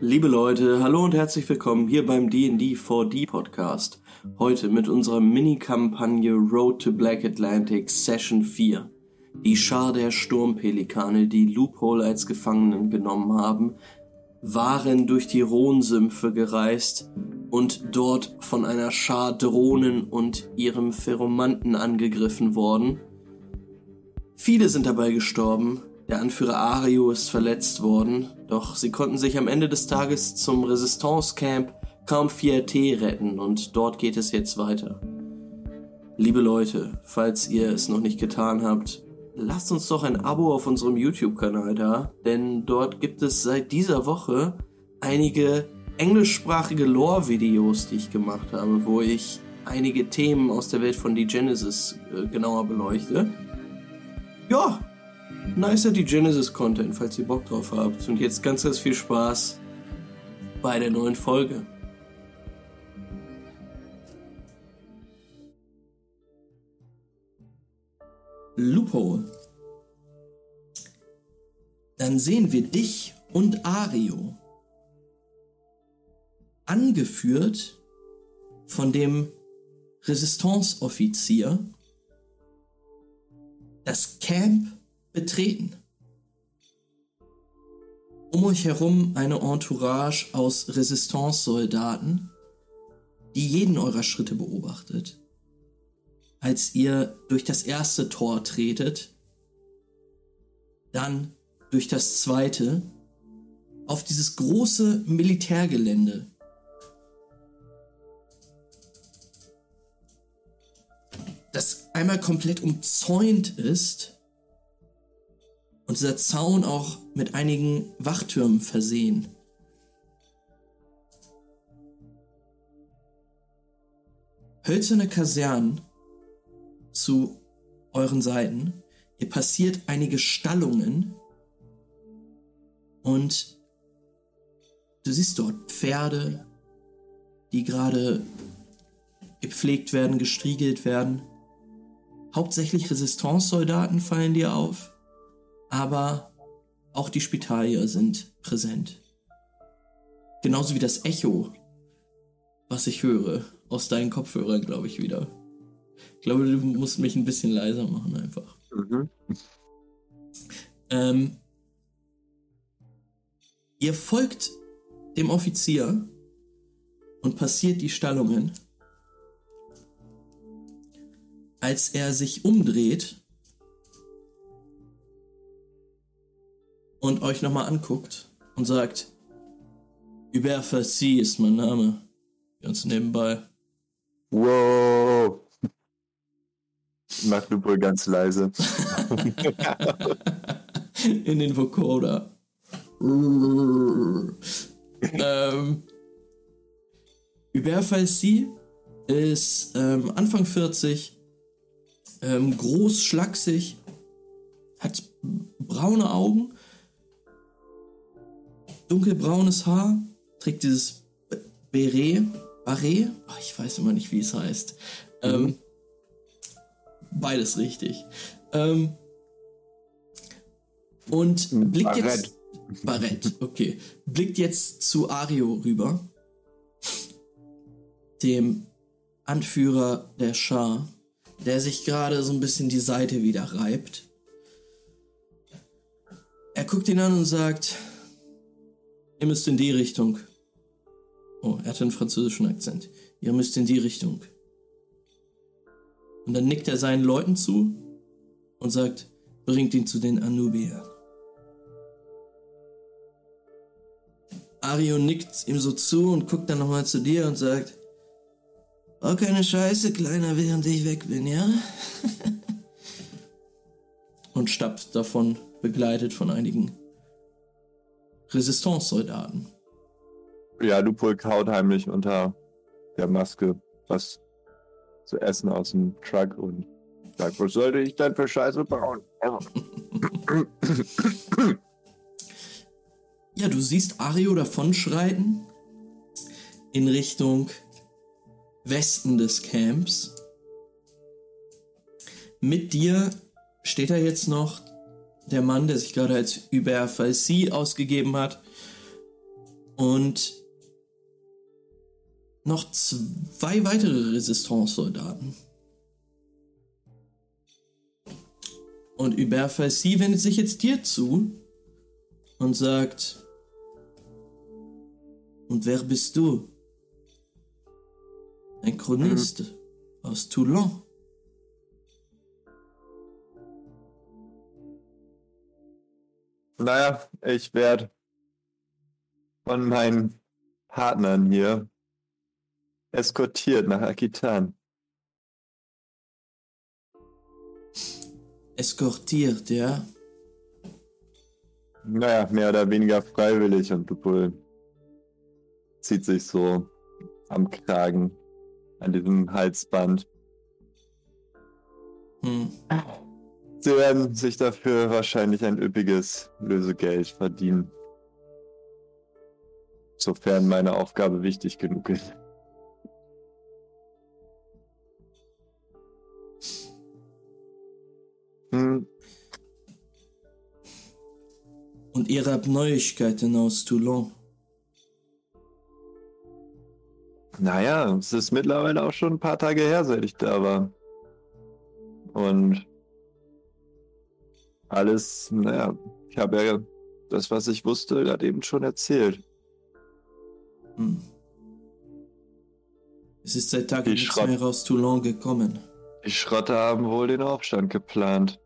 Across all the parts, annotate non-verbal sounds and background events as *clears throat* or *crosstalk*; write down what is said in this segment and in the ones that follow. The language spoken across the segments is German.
Liebe Leute, hallo und herzlich willkommen hier beim D&D 4D Podcast. Heute mit unserer Mini-Kampagne Road to Black Atlantic Session 4. Die Schar der Sturmpelikane, die Loophole als Gefangenen genommen haben, waren durch die Rhonsümpfe gereist und dort von einer Schar Drohnen und ihrem Pheromanten angegriffen worden. Viele sind dabei gestorben, der Anführer Ario ist verletzt worden, doch sie konnten sich am Ende des Tages zum Resistance Camp Camp Fierté retten und dort geht es jetzt weiter. Liebe Leute, falls ihr es noch nicht getan habt, lasst uns doch ein Abo auf unserem YouTube-Kanal da, denn dort gibt es seit dieser Woche einige englischsprachige Lore-Videos, die ich gemacht habe, wo ich einige Themen aus der Welt von The Genesis äh, genauer beleuchte. Ja, nicer die Genesis-Content, falls ihr Bock drauf habt. Und jetzt ganz, ganz viel Spaß bei der neuen Folge. Loophole. Dann sehen wir dich und Ario. Angeführt von dem Resistance-Offizier das Camp betreten. Um euch herum eine Entourage aus Resistance-Soldaten, die jeden eurer Schritte beobachtet. Als ihr durch das erste Tor tretet, dann durch das zweite, auf dieses große Militärgelände. Das einmal komplett umzäunt ist und dieser Zaun auch mit einigen Wachtürmen versehen. Hölzerne Kasernen zu euren Seiten. Ihr passiert einige Stallungen und du siehst dort Pferde, die gerade gepflegt werden, gestriegelt werden. Hauptsächlich Resistance-Soldaten fallen dir auf aber auch die Spitalier sind präsent. Genauso wie das Echo, was ich höre, aus deinen Kopfhörern, glaube ich, wieder. Ich glaube, du musst mich ein bisschen leiser machen, einfach. Mhm. Ähm, ihr folgt dem Offizier und passiert die Stallungen. Als er sich umdreht, und euch nochmal anguckt und sagt, Hubert Fassi ist mein Name. Ganz nebenbei. Wow. Mach du wohl ganz leise. *laughs* In den Vocoder. ähm, Hubert Fassi ist ähm, Anfang 40, ähm, groß, schlaksig, hat braune Augen dunkelbraunes Haar, trägt dieses Beret, Barret, oh, ich weiß immer nicht, wie es heißt. Ähm, mhm. beides richtig. Ähm, und blickt Barrett. jetzt. Barrett, okay. Blickt jetzt zu Ario rüber, dem Anführer der Schar, der sich gerade so ein bisschen die Seite wieder reibt. Er guckt ihn an und sagt: Ihr müsst in die Richtung. Oh, er hat einen französischen Akzent. Ihr müsst in die Richtung. Und dann nickt er seinen Leuten zu und sagt, bringt ihn zu den Anubiern. Ario nickt ihm so zu und guckt dann nochmal zu dir und sagt, Oh, keine Scheiße, Kleiner, während ich weg bin, ja? *laughs* und stapft davon, begleitet von einigen Resistance-Soldaten. Ja, Lupulk haut heimlich unter der Maske was zu essen aus dem Truck und sagt, was sollte ich denn für Scheiße bauen? *clears throat* ja, du siehst Ario davonschreiten in Richtung Westen des Camps. Mit dir steht da jetzt noch der Mann, der sich gerade als Hubert Falsi ausgegeben hat. Und noch zwei weitere Resistance-Soldaten. Und Hubert Falsi wendet sich jetzt dir zu und sagt: Und wer bist du? Ein Chronist mhm. aus Toulon. Naja, ich werde von meinen Partnern hier eskortiert nach Akitan. Eskortiert, ja? Naja, mehr oder weniger freiwillig und Lupul zieht sich so am Kragen an diesem Halsband. Hm. Sie werden sich dafür wahrscheinlich ein üppiges Lösegeld verdienen. Sofern meine Aufgabe wichtig genug ist. Hm. Und ihr habt Neuigkeiten aus Toulon. Naja, es ist mittlerweile auch schon ein paar Tage her, seit ich da war. Und alles, naja, ich habe ja das, was ich wusste, gerade eben schon erzählt. Hm. Es ist seit Tagen nichts mehr aus Toulon gekommen. Die Schrotter haben wohl den Aufstand geplant.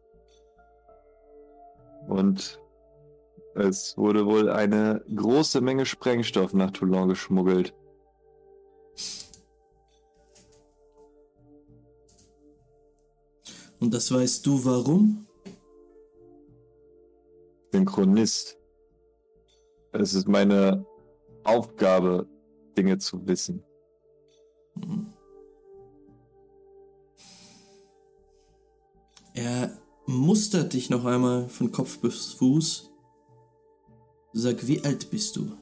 Und es wurde wohl eine große Menge Sprengstoff nach Toulon geschmuggelt. Und das weißt du warum? Ich bin Chronist. Es ist meine Aufgabe, Dinge zu wissen. Er mustert dich noch einmal von Kopf bis Fuß. Sag, wie alt bist du?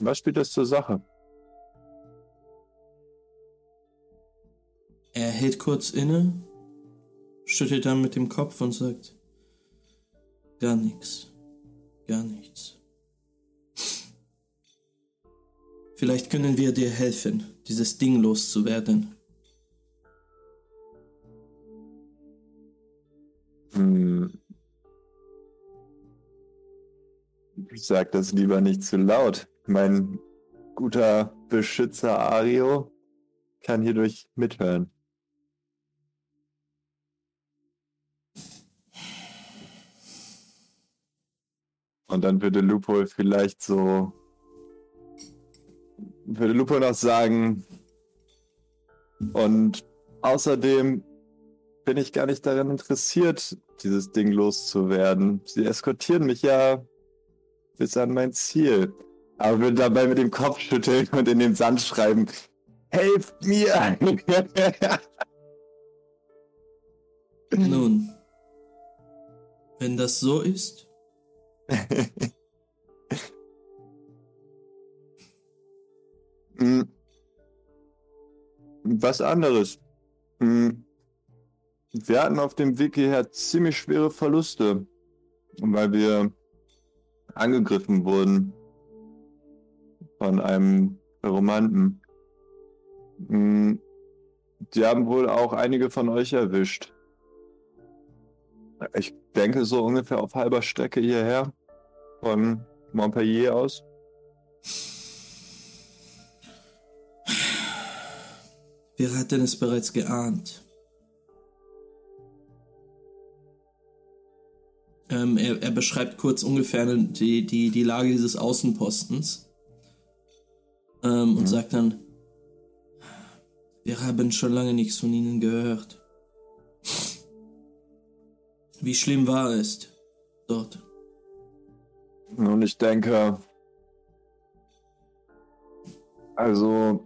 Was spielt das zur Sache? Er hält kurz inne, schüttelt dann mit dem Kopf und sagt, gar nichts, gar nichts. Vielleicht können wir dir helfen, dieses Ding loszuwerden. Hm. Ich sag das lieber nicht zu laut. Mein guter Beschützer Ario kann hierdurch mithören. Und dann würde Lupo vielleicht so. Würde Lupo noch sagen. Und außerdem bin ich gar nicht daran interessiert, dieses Ding loszuwerden. Sie eskortieren mich ja bis an mein Ziel. Aber würde dabei mit dem Kopf schütteln und in den Sand schreiben: Helft mir! Nun, wenn das so ist. Was anderes. Hm. Wir hatten auf dem Weg hierher ziemlich schwere Verluste, weil wir angegriffen wurden von einem Romanten. Hm. Die haben wohl auch einige von euch erwischt. Ich denke so ungefähr auf halber Strecke hierher von Montpellier aus. Wir hatten es bereits geahnt. Ähm, er, er, beschreibt kurz ungefähr die, die, die Lage dieses Außenpostens ähm, mhm. und sagt dann, wir haben schon lange nichts von ihnen gehört. Wie schlimm war es dort? Nun, ich denke, also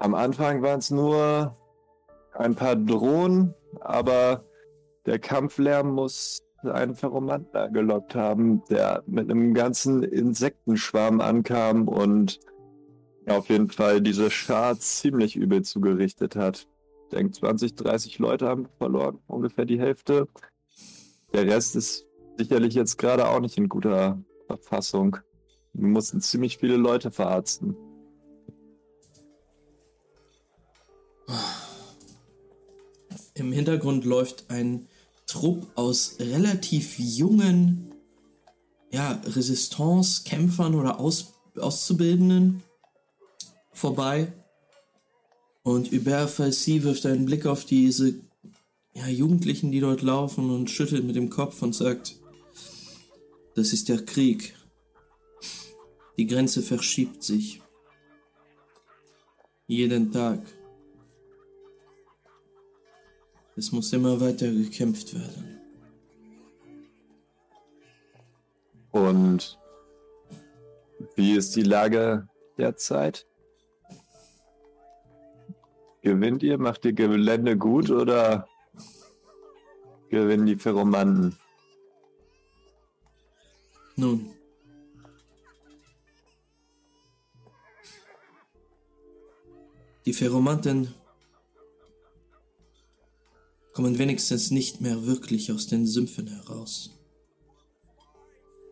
am Anfang waren es nur ein paar Drohnen, aber der Kampflärm muss einen Ferromanten gelockt haben, der mit einem ganzen Insektenschwarm ankam und auf jeden Fall diese Schar ziemlich übel zugerichtet hat. Ich denke, 20, 30 Leute haben verloren, ungefähr die Hälfte. Der Rest ist sicherlich jetzt gerade auch nicht in guter Verfassung. Wir mussten ziemlich viele Leute verarzten. Im Hintergrund läuft ein Trupp aus relativ jungen ja, Resistance-Kämpfern oder aus Auszubildenden vorbei. Und Hubert Falsi wirft einen Blick auf diese ja, Jugendlichen, die dort laufen und schüttelt mit dem Kopf und sagt, das ist der Krieg. Die Grenze verschiebt sich. Jeden Tag. Es muss immer weiter gekämpft werden. Und wie ist die Lage derzeit? Gewinnt ihr? Macht ihr Gelände gut oder gewinnen die Ferromanten? Nun. Die Ferromanten kommen wenigstens nicht mehr wirklich aus den Sümpfen heraus.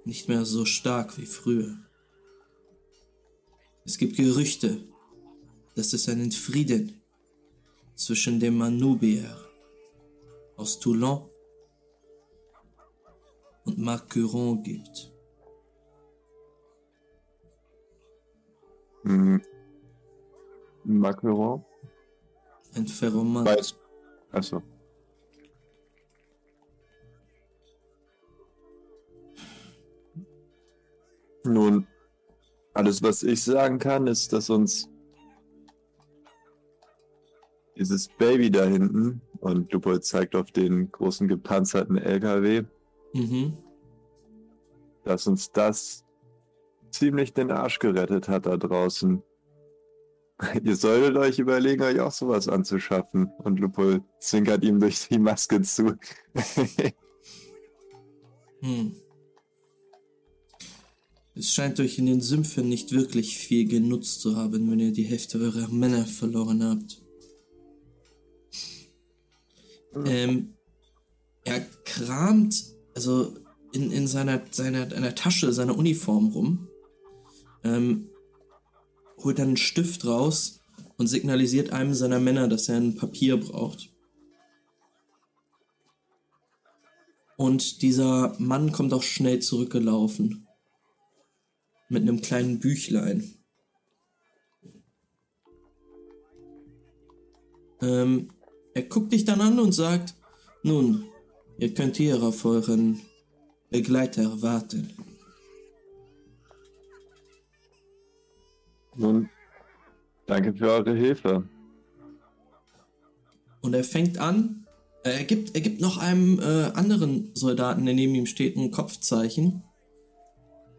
Nicht mehr so stark wie früher. Es gibt Gerüchte, dass es einen Frieden zwischen dem Manubier aus Toulon und Marcuron gibt. Hm. Marcuron? Ein Ferroman. Weiß. Achso. Nun, alles, was ich sagen kann, ist, dass uns dieses Baby da hinten, und Lupo zeigt auf den großen gepanzerten LKW, Mhm. dass uns das ziemlich den Arsch gerettet hat da draußen. *laughs* Ihr solltet euch überlegen, euch auch sowas anzuschaffen. Und Lupo zwinkert ihm durch die Maske zu. *laughs* Hm. Es scheint euch in den Sümpfen nicht wirklich viel genutzt zu haben, wenn ihr die Hälfte eurer Männer verloren habt. Ähm, er kramt also in, in seiner, seiner, einer Tasche seiner Uniform rum, ähm, holt dann einen Stift raus und signalisiert einem seiner Männer, dass er ein Papier braucht. Und dieser Mann kommt auch schnell zurückgelaufen. Mit einem kleinen Büchlein. Ähm, er guckt dich dann an und sagt, nun, ihr könnt hier auf euren Begleiter warten. Nun, danke für eure Hilfe. Und er fängt an, äh, er gibt, er gibt noch einem äh, anderen Soldaten, der neben ihm steht, ein Kopfzeichen.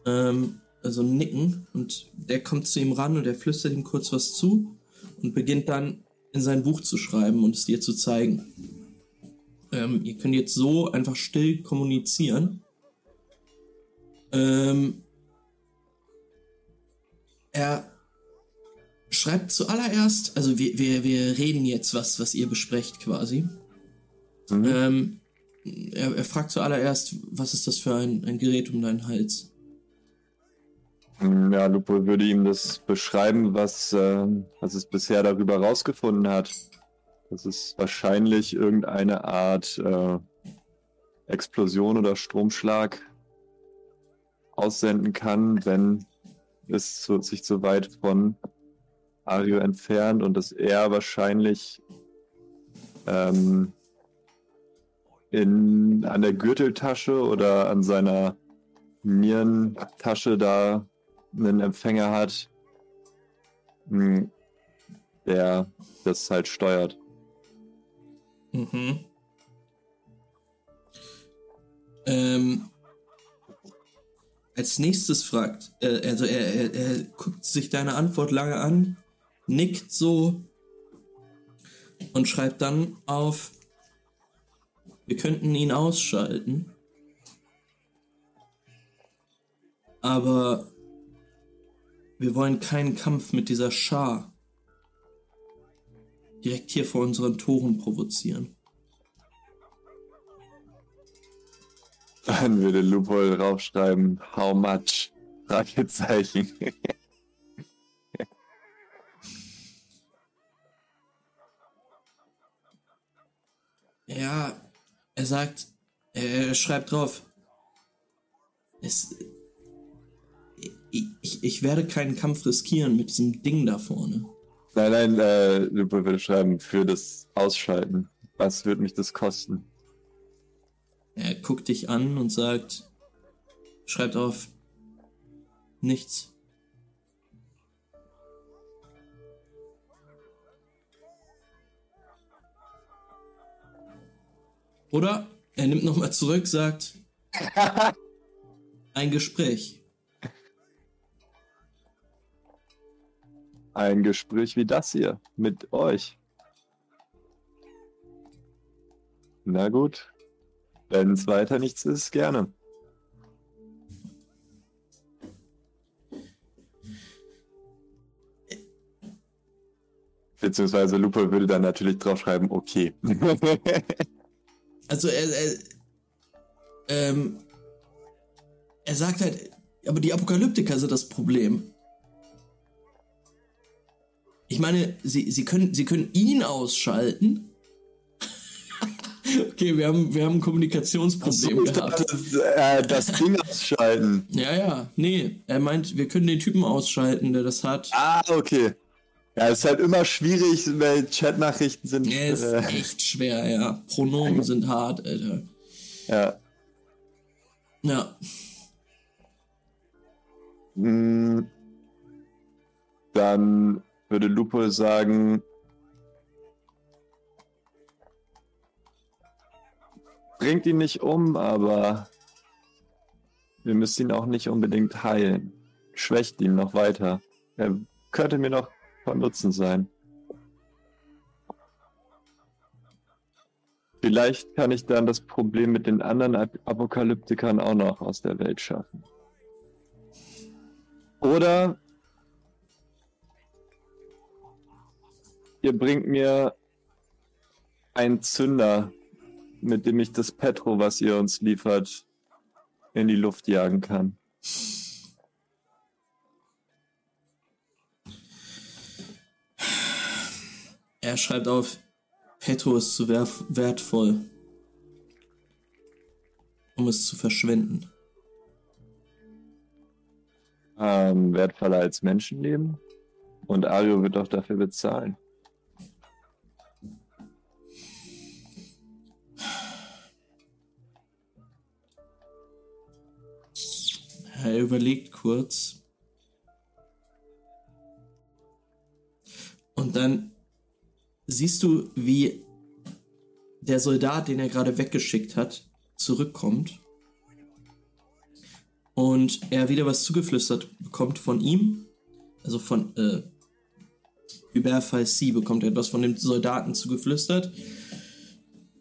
Ähm, also ein Nicken. Und der kommt zu ihm ran und er flüstert ihm kurz was zu und beginnt dann in sein Buch zu schreiben und es dir zu zeigen. Ähm, ihr könnt jetzt so einfach still kommunizieren. Ähm, er schreibt zuallererst, also wir, wir, wir reden jetzt was, was ihr besprecht quasi. Mhm. Ähm, er, er fragt zuallererst, was ist das für ein, ein Gerät um deinen Hals? Ja, Lupo würde ihm das beschreiben, was, äh, was es bisher darüber rausgefunden hat. Dass es wahrscheinlich irgendeine Art äh, Explosion oder Stromschlag aussenden kann, wenn es zu, sich zu weit von Ario entfernt und dass er wahrscheinlich ähm, in, an der Gürteltasche oder an seiner Nierentasche da einen Empfänger hat, mh, der das halt steuert. Mhm. Ähm, als nächstes fragt, äh, also er, er, er guckt sich deine Antwort lange an, nickt so und schreibt dann auf, wir könnten ihn ausschalten. Aber wir wollen keinen Kampf mit dieser Schar direkt hier vor unseren Toren provozieren. Dann würde Lupol draufschreiben, how much? Fragezeichen. *laughs* Ja, er sagt, er schreibt drauf, es, ich, ich, werde keinen Kampf riskieren mit diesem Ding da vorne. Nein, nein, äh, würde schreiben, für das Ausschalten. Was wird mich das kosten? Er guckt dich an und sagt, schreibt auf, nichts. Oder er nimmt nochmal zurück, sagt, *laughs* ein Gespräch. Ein Gespräch wie das hier mit euch. Na gut. Wenn es weiter nichts ist, gerne. Beziehungsweise Lupe würde dann natürlich draufschreiben, okay. *laughs* Also er, er, ähm, er sagt halt, aber die Apokalyptiker sind das Problem. Ich meine, sie, sie, können, sie können ihn ausschalten. *laughs* okay, wir haben, wir haben ein Kommunikationsproblem so, gehabt. Das, äh, das Ding ausschalten. Ja, ja, nee. Er meint, wir können den Typen ausschalten, der das hat. Ah, okay. Ja, ist halt immer schwierig, weil Chatnachrichten sind. Ja, ist äh, echt schwer, ja. Pronomen sind hart, Alter. ja. Ja. Mm, Dann würde Lupo sagen, bringt ihn nicht um, aber wir müssen ihn auch nicht unbedingt heilen. Schwächt ihn noch weiter. Er könnte mir noch von Nutzen sein. Vielleicht kann ich dann das Problem mit den anderen Ap Apokalyptikern auch noch aus der Welt schaffen. Oder ihr bringt mir einen Zünder, mit dem ich das Petro, was ihr uns liefert, in die Luft jagen kann. Er schreibt auf, Petro ist zu wertvoll, um es zu verschwenden. Ähm, wertvoller als Menschenleben. Und Ario wird auch dafür bezahlen. Er überlegt kurz. Und dann siehst du, wie der Soldat, den er gerade weggeschickt hat, zurückkommt. Und er wieder was zugeflüstert bekommt von ihm. Also von äh, Hubert Falsi bekommt er etwas von dem Soldaten zugeflüstert.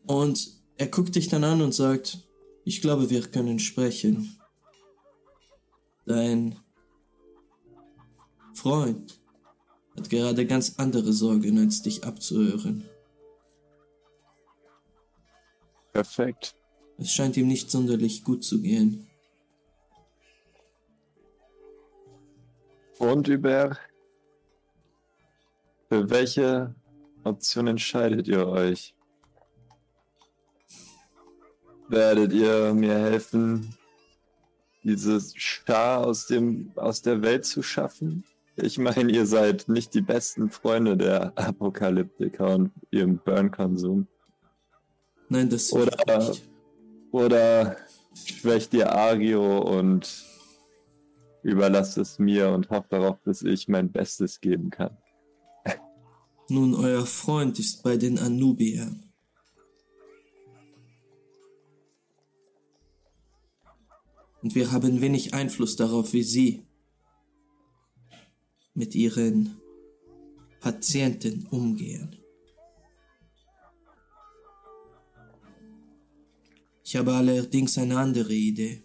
Und er guckt dich dann an und sagt, ich glaube, wir können sprechen. Dein Freund hat gerade ganz andere Sorgen, als dich abzuhören. Perfekt. Es scheint ihm nicht sonderlich gut zu gehen. Und über für welche Option entscheidet ihr euch? Werdet ihr mir helfen, dieses Schar aus, dem, aus der Welt zu schaffen? Ich meine, ihr seid nicht die besten Freunde der Apokalyptiker und ihrem Burn-Konsum. Nein, das Oder- nicht. Oder schwächt ihr Agio und überlasst es mir und hofft darauf, dass ich mein Bestes geben kann? Nun, euer Freund ist bei den Anubiern. Und wir haben wenig Einfluss darauf, wie sie mit ihren Patienten umgehen. Ich habe allerdings eine andere Idee.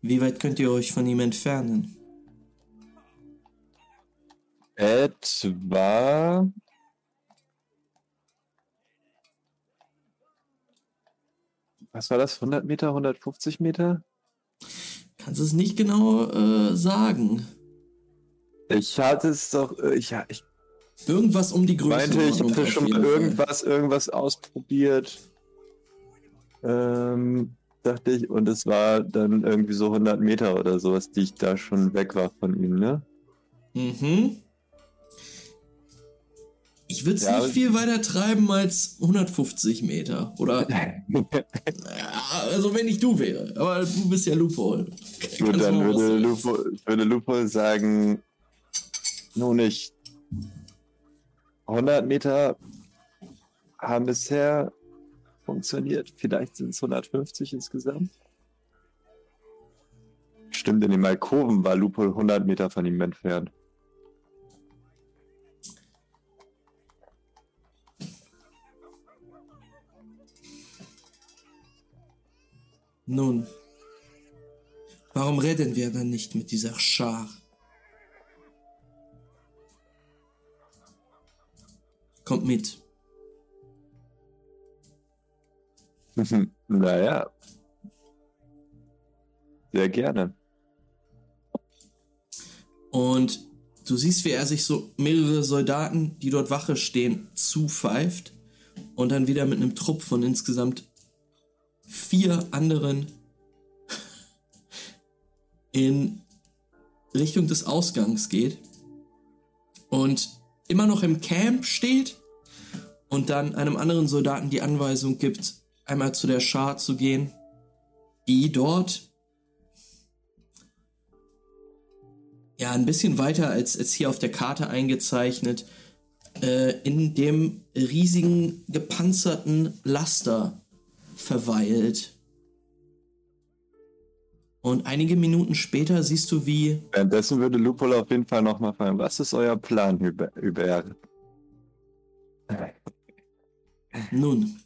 Wie weit könnt ihr euch von ihm entfernen? Etwa was war das? 100 Meter, 150 Meter? Kannst es nicht genau äh, sagen. Ich hatte es doch, äh, ich, ich Irgendwas um die Größe. meinte, ich hatte schon mal irgendwas, irgendwas ausprobiert. Ähm, dachte ich, und es war dann irgendwie so 100 Meter oder sowas, die ich da schon weg war von ihm, ne? Mhm. Ich würde es Ja, nicht viel weiter treiben als 150 Meter. Oder, *laughs* also wenn ich du wäre. Aber du bist ja Loophole. Gut, dann würde Lupo, würde Lupo sagen, nun nicht. 100 Meter haben bisher funktioniert. Vielleicht sind es 150 insgesamt. Stimmt, in den Malkoven war Lupo 100 Meter von ihm entfernt. Nun, warum reden wir dann nicht mit dieser Schar? Kommt mit. *laughs* naja. Sehr gerne. Und du siehst, wie er sich so mehrere Soldaten, die dort Wache stehen, zupfeift und dann wieder mit einem Trupp von insgesamt vier anderen in Richtung des Ausgangs geht und immer noch im Camp steht und dann einem anderen Soldaten die Anweisung gibt, einmal zu der Schar zu gehen, die dort ja, ein bisschen weiter als, als hier auf der Karte eingezeichnet, äh, in dem riesigen gepanzerten Laster verweilt. Und einige Minuten später siehst du, wie Währenddessen würde Lupol auf jeden Fall nochmal fragen, was ist euer Plan, Hubert? Nun.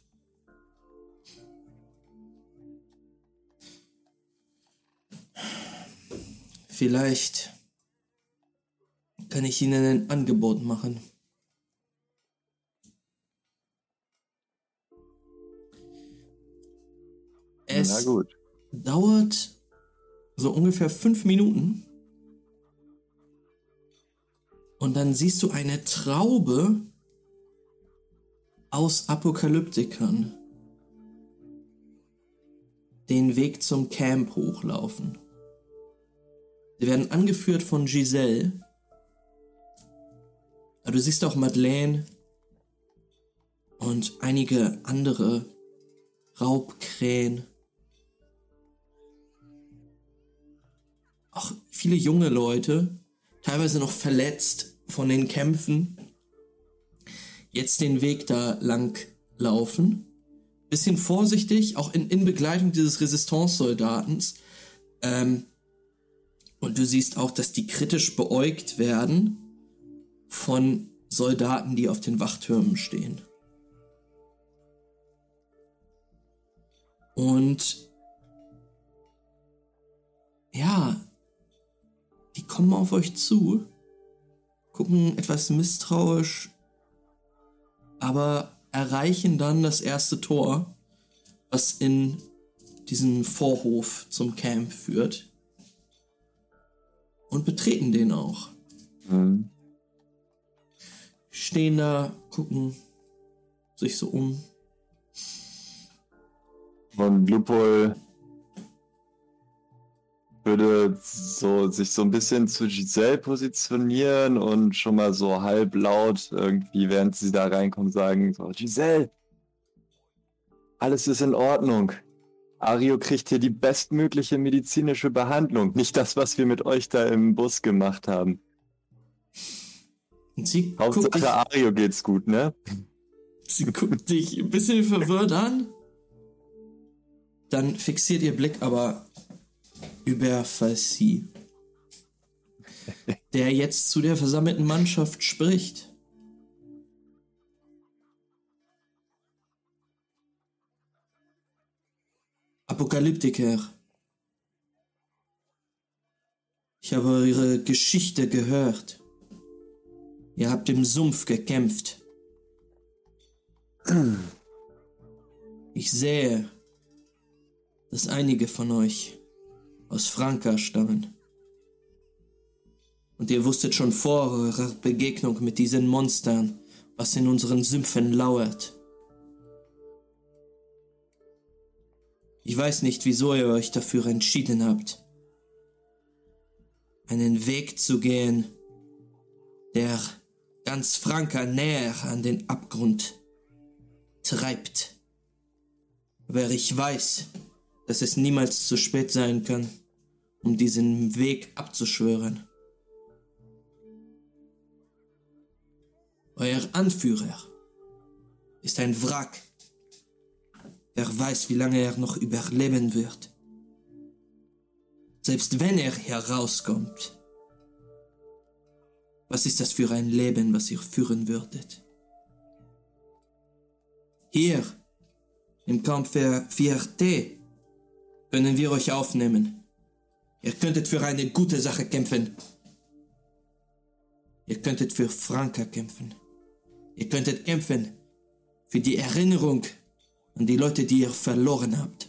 Vielleicht kann ich Ihnen ein Angebot machen. Es Na gut. dauert so ungefähr fünf Minuten. Und dann siehst du eine Traube aus Apokalyptikern den Weg zum Camp hochlaufen. Sie werden angeführt von Giselle. Aber du siehst auch Madeleine und einige andere Raubkrähen. Auch viele junge Leute, teilweise noch verletzt von den Kämpfen, jetzt den Weg da lang laufen. Bisschen vorsichtig, auch in, in Begleitung dieses Resistance-Soldatens. Ähm, und du siehst auch, dass die kritisch beäugt werden von Soldaten, die auf den Wachtürmen stehen. Und ja, die kommen auf euch zu, gucken etwas misstrauisch, aber erreichen dann das erste Tor, was in diesen Vorhof zum Camp führt. Und betreten den auch. Hm. Stehen da, gucken sich so um. Und Lupol würde so, sich so ein bisschen zu Giselle positionieren und schon mal so halblaut irgendwie, während sie da reinkommen, sagen, so, Giselle, alles ist in Ordnung. Ario kriegt hier die bestmögliche medizinische Behandlung. Nicht das, was wir mit euch da im Bus gemacht haben. Sie guckt, Hauptsache Ario geht's gut, ne? sie guckt dich ein bisschen verwirrt an. Dann fixiert ihr Blick aber über Falsi, der jetzt zu der versammelten Mannschaft spricht. Apokalyptiker. Ich habe eure Geschichte gehört. Ihr habt im Sumpf gekämpft. Ich sehe, dass einige von euch aus Franka stammen. Und ihr wusstet schon vor eurer Begegnung mit diesen Monstern, was in unseren Sümpfen lauert. Ich weiß nicht, wieso ihr euch dafür entschieden habt, einen Weg zu gehen, der ganz Franka näher an den Abgrund treibt. Aber ich weiß, dass es niemals zu spät sein kann, um diesen Weg abzuschwören. Euer Anführer ist ein Wrack. Wer weiß, wie lange er noch überleben wird. Selbst wenn er herauskommt. Was ist das für ein Leben, was ihr führen würdet? Hier, im Kampf für 4T, können wir euch aufnehmen. Ihr könntet für eine gute Sache kämpfen. Ihr könntet für Franka kämpfen. Ihr könntet kämpfen für die Erinnerung an die Leute, die ihr verloren habt.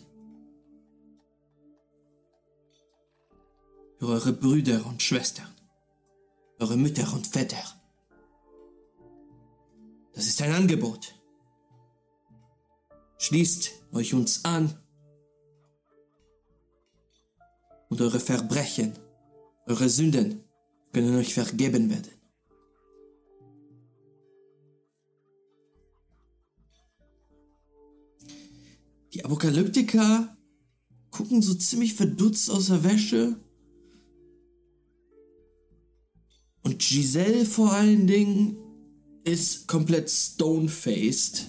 Für eure Brüder und Schwestern. Eure Mütter und Väter. Das ist ein Angebot. Schließt euch uns an und eure Verbrechen, eure Sünden können euch vergeben werden. Die Apokalyptiker gucken so ziemlich verdutzt aus der Wäsche. Und Giselle vor allen Dingen ist komplett stone-faced.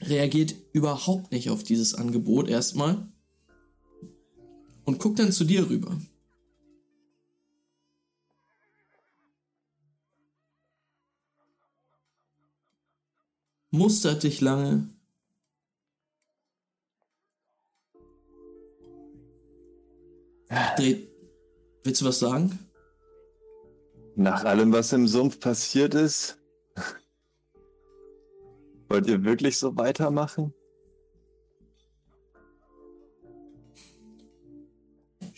Reagiert überhaupt nicht auf dieses Angebot erstmal. Und guckt dann zu dir rüber. Mustert dich lange Dreh, willst du was sagen? Nach allem, was im Sumpf passiert ist, *laughs* wollt ihr wirklich so weitermachen?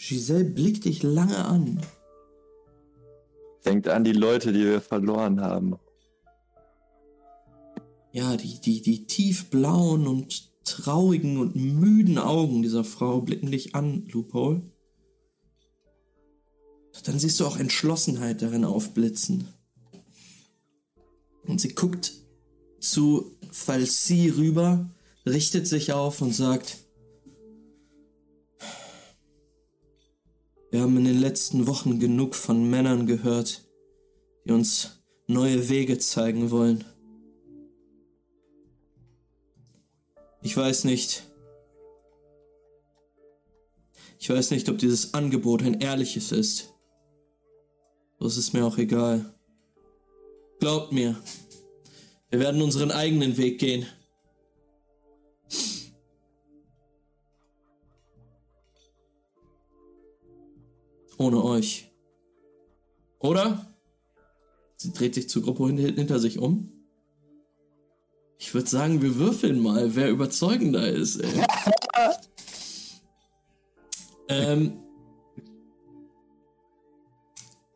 Giselle blickt dich lange an. Denkt an die Leute, die wir verloren haben. Ja, die, die, die tiefblauen und traurigen und müden Augen dieser Frau blicken dich an, Loophole dann siehst du auch Entschlossenheit darin aufblitzen. Und sie guckt zu Falsi rüber, richtet sich auf und sagt, wir haben in den letzten Wochen genug von Männern gehört, die uns neue Wege zeigen wollen. Ich weiß nicht, ich weiß nicht, ob dieses Angebot ein ehrliches ist. Das ist mir auch egal. Glaubt mir, wir werden unseren eigenen Weg gehen. Ohne euch. Oder? Sie dreht sich zur Gruppe hinter sich um. Ich würde sagen, wir würfeln mal, wer überzeugender ist. Ey. *laughs* ähm,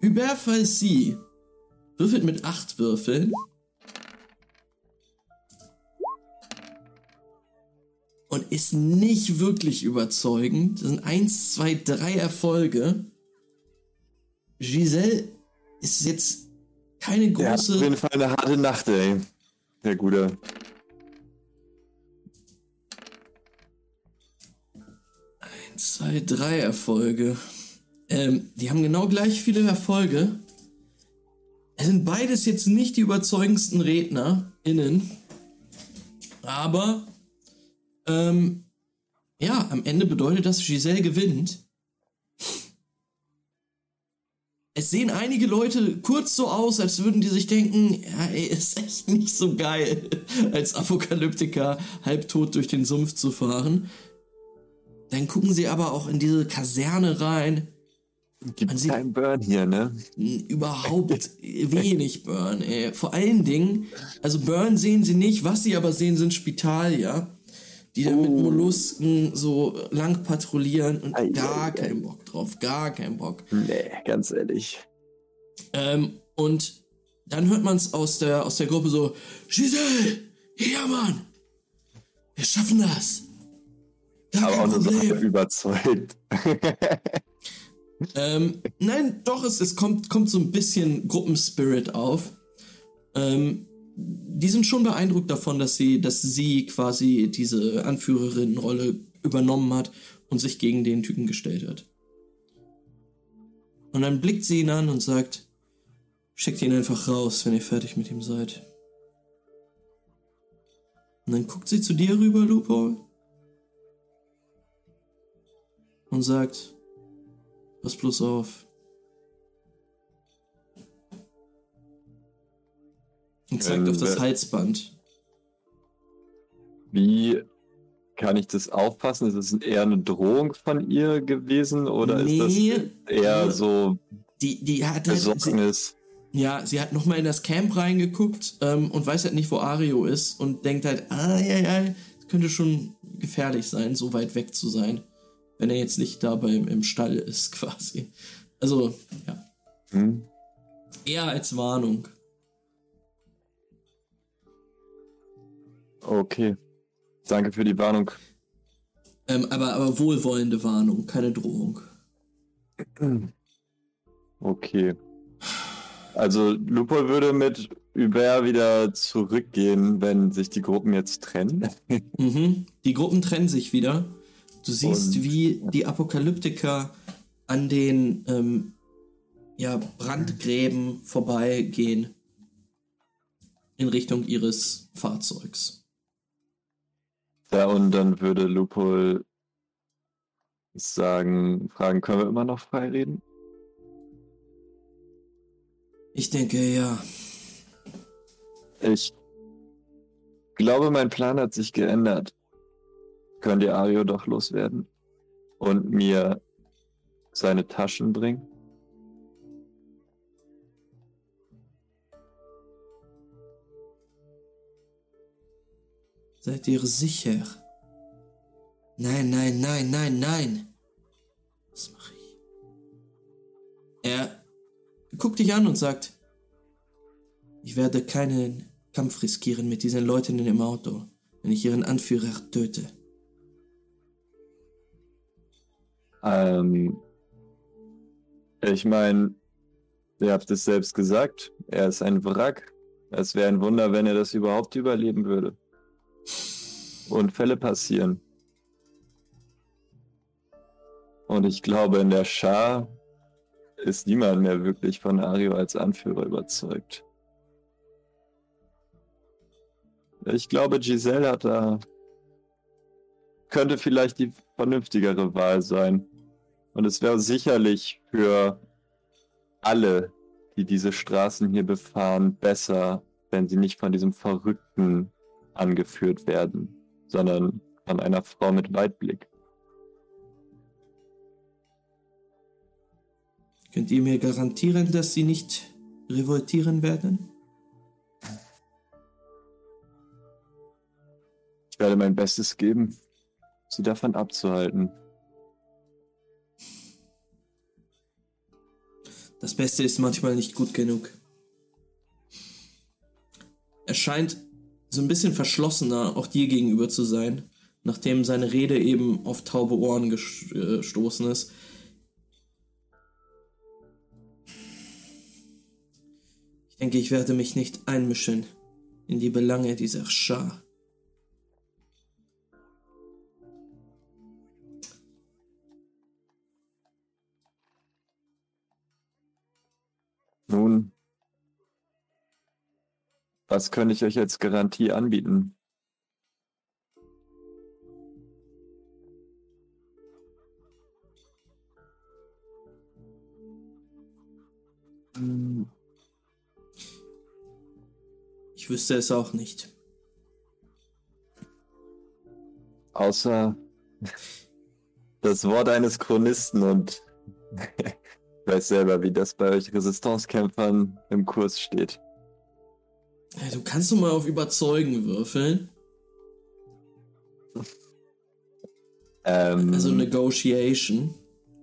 Hubert Falsi würfelt mit acht Würfeln. Und ist nicht wirklich überzeugend. Das sind eins, zwei, drei Erfolge. Giselle ist jetzt keine große. Ja, auf jeden Fall eine harte Nacht, ey. Der Gute. Eins, zwei, drei Erfolge. Ähm, die haben genau gleich viele Erfolge. Es sind beides jetzt nicht die überzeugendsten RednerInnen. Aber ähm, ja, am Ende bedeutet das, Giselle gewinnt. Es sehen einige Leute kurz so aus, als würden die sich denken, ja, ey, ist echt nicht so geil, als Apokalyptiker halbtot durch den Sumpf zu fahren. Dann gucken sie aber auch in diese Kaserne rein, Gibt es keinen Burn hier, ne? Überhaupt wenig Burn, ey. Vor allen Dingen, also Burn sehen sie nicht, was sie aber sehen, sind Spital, ja. Die dann mit Oh. Mollusken so lang patrouillieren und Ei, gar ei, ei. keinen Bock drauf, gar keinen Bock. Nee, ganz ehrlich. Ähm, und dann hört man es aus der, aus der Gruppe so, Giselle, ja Mann, wir schaffen das. Gar Aber auch nur so überzeugt. *laughs* Ähm, nein, doch, es, es kommt, kommt so ein bisschen Gruppenspirit auf. Ähm, die sind schon beeindruckt davon, dass sie, dass sie quasi diese Anführerinnenrolle übernommen hat und sich gegen den Typen gestellt hat. Und dann blickt sie ihn an und sagt, schickt ihn einfach raus, wenn ihr fertig mit ihm seid. Und dann guckt sie zu dir rüber, Lupo, und sagt, Pass bloß auf. Und zeigt Ähm, auf das wer- Halsband. Wie kann ich das aufpassen? Ist es eher eine Drohung von ihr gewesen oder Nee, ist das eher so Die, die hat halt, sie, ja, sie hat nochmal in das Camp reingeguckt ähm, und weiß halt nicht, wo Ario ist und denkt halt, ah, ja, ja, es könnte schon gefährlich sein, so weit weg zu sein, wenn er jetzt nicht da beim, im Stall ist, *laughs* quasi. Also, ja, Hm? eher als Warnung. Okay. Danke für die Warnung. Ähm, aber, aber wohlwollende Warnung, keine Drohung. *clears throat* Okay. Also Lupo würde mit Hubert wieder zurückgehen, wenn sich die Gruppen jetzt trennen. *laughs* Mhm. Die Gruppen trennen sich wieder. Du siehst, Und- wie die Apokalyptiker an den ähm, ja, Brandgräben vorbeigehen in Richtung ihres Fahrzeugs. Ja, und dann würde Lupo sagen, fragen, können wir immer noch frei reden? Ich denke, ja. Ich glaube, mein Plan hat sich geändert. Könnt ihr Ario doch loswerden und mir seine Taschen bringen? Seid ihr sicher? Nein, nein, nein, nein, nein. Was mache ich? Er guckt dich an und sagt, ich werde keinen Kampf riskieren mit diesen Leuten im Auto, wenn ich ihren Anführer töte. Ähm, ich meine, ihr habt es selbst gesagt, er ist ein Wrack. Es wäre ein Wunder, wenn er das überhaupt überleben würde. Unfälle passieren. Und ich glaube, in der Schar ist niemand mehr wirklich von Ario als Anführer überzeugt. Ich glaube, Giselle hat da könnte vielleicht die vernünftigere Wahl sein. Und es wäre sicherlich für alle, die diese Straßen hier befahren, besser, wenn sie nicht von diesem Verrückten angeführt werden, sondern von einer Frau mit Weitblick. Könnt ihr mir garantieren, dass sie nicht revoltieren werden? Ich werde mein Bestes geben, sie davon abzuhalten. Das Beste ist manchmal nicht gut genug. Er scheint so ein bisschen verschlossener auch dir gegenüber zu sein, nachdem seine Rede eben auf taube Ohren äh, gestoßen ist. Ich denke, ich werde mich nicht einmischen in die Belange dieser Schar. Was könnte ich euch als Garantie anbieten? Hm, Ich wüsste es auch nicht. Außer das Wort eines Chronisten und ich *laughs* weiß selber, wie das bei euch Resistancekämpfern im Kurs steht. Du kannst doch mal auf Überzeugen würfeln. Ähm, Also Negotiation.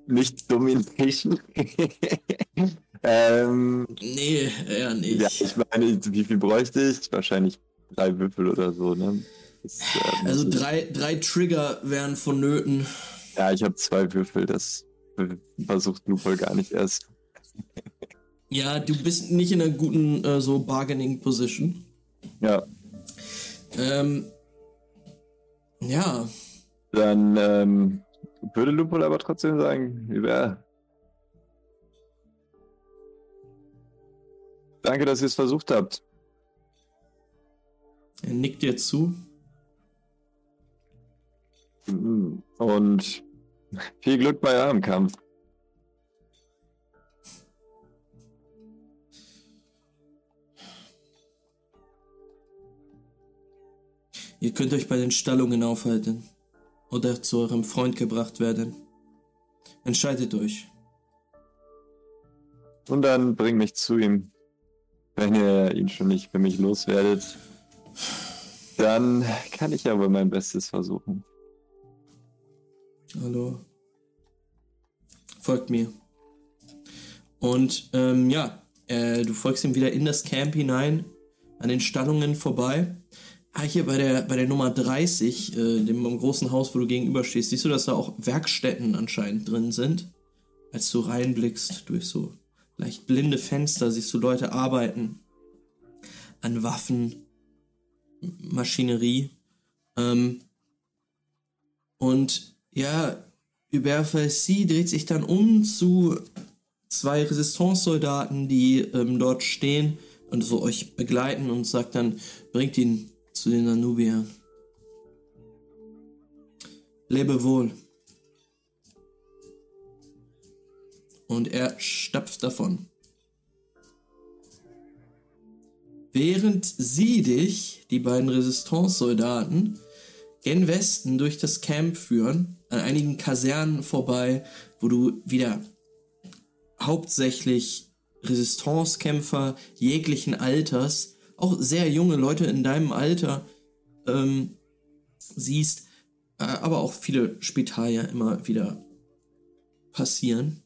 nicht Domination. *laughs* ähm, Nee, eher nicht. ja, ich meine, wie viel bräuchte ich? Wahrscheinlich drei Würfel oder so, ne? Das, äh, also drei, drei Trigger wären vonnöten. Ja, ich habe zwei Würfel, das versucht Lupol gar nicht erst. Ja, du bist nicht in einer guten äh, so Bargaining-Position. Ja, Ähm, ja, dann ähm, würde Lupol aber trotzdem sagen, wie wäre. Danke, dass ihr es versucht habt. er nickt dir zu. Und viel Glück bei eurem Kampf. Ihr könnt euch bei den Stallungen aufhalten oder zu eurem Freund gebracht werden. Entscheidet euch. Und dann bring mich zu ihm. Wenn ihr ihn schon nicht für mich loswerdet, dann kann ich aber mein Bestes versuchen. Hallo. Folgt mir. Und ähm, ja, äh, du folgst ihm wieder in das Camp hinein, an den Stallungen vorbei. Ah, hier bei der, bei der Nummer 30, äh, dem großen Haus, wo du gegenüber stehst, siehst du, dass da auch Werkstätten anscheinend drin sind. Als du reinblickst durch so leicht blinde Fenster, siehst du Leute arbeiten an Waffen, Maschinerie. Ähm, und ja, Hubert Falsi dreht sich dann um zu zwei Resistance-Soldaten, die ähm, dort stehen und so euch begleiten und sagt dann, bringt ihn zu den Danubiern. Lebe wohl. Und er stapft davon. Während sie dich, die beiden Resistance-Soldaten, gen Westen durch das Camp führen, an einigen Kasernen vorbei, wo du wieder hauptsächlich Resistance-Kämpfer jeglichen Alters, auch sehr junge Leute in deinem Alter ähm, siehst, äh, aber auch viele Spitalier immer wieder passieren.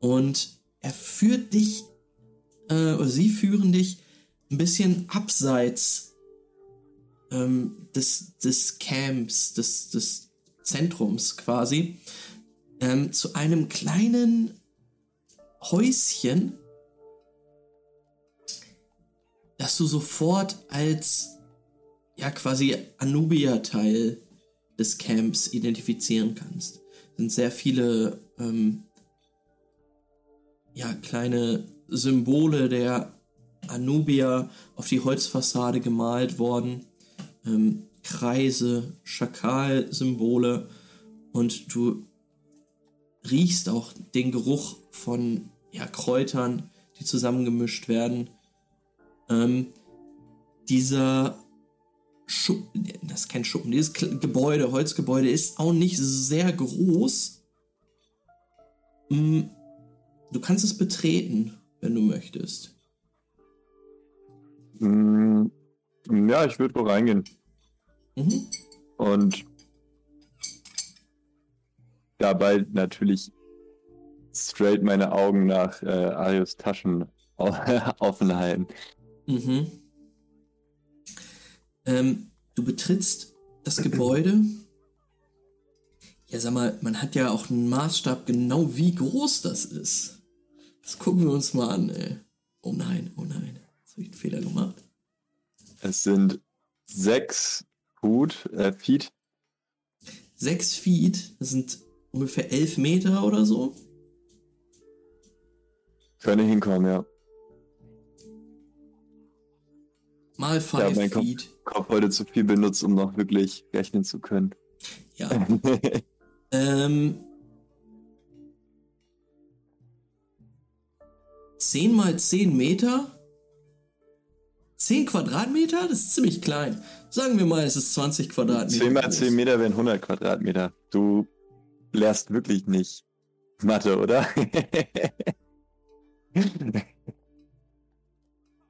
Und er führt dich, äh, oder sie führen dich ein bisschen abseits ähm, des, des Camps, des, des Zentrums quasi, ähm, zu einem kleinen Häuschen, das du sofort als ja quasi Anubia-Teil des Camps identifizieren kannst. Es sind sehr viele ähm, ja kleine Symbole der Anubier auf die Holzfassade gemalt worden. Ähm, Kreise, Schakalsymbole und du riechst auch den Geruch von ja, Kräutern, die zusammengemischt werden. Ähm, dieser Schuppen, das ist kein Schuppen, dieses Gebäude, Holzgebäude ist auch nicht sehr groß. Mm, Du kannst es betreten, wenn du möchtest. Mm, Ja, ich würde wohl reingehen. Mhm. Und dabei natürlich straight meine Augen nach äh, Arius Taschen offen *laughs* halten. Mhm. Ähm, du betrittst das *clears throat* Gebäude. Ja, sag mal, man hat ja auch einen Maßstab genau, wie groß das ist. Das gucken wir uns mal an, ey. Oh nein, oh nein. Jetzt habe ich einen Fehler gemacht. Es sind sechs Foot, äh, Feet. Sechs Feet, das sind ungefähr elf Meter oder so. Können hinkommen, ja. Mal five mein Kopf. Feet. Kopf heute zu viel benutzt, um noch wirklich rechnen zu können. Ja. *laughs* Ähm. 10 mal 10 Meter? 10 Quadratmeter? Das ist ziemlich klein. Sagen wir mal, es ist 20 Quadratmeter. 10 mal groß. 10 Meter wären 100 Quadratmeter. Du lehrst wirklich nicht Mathe, oder?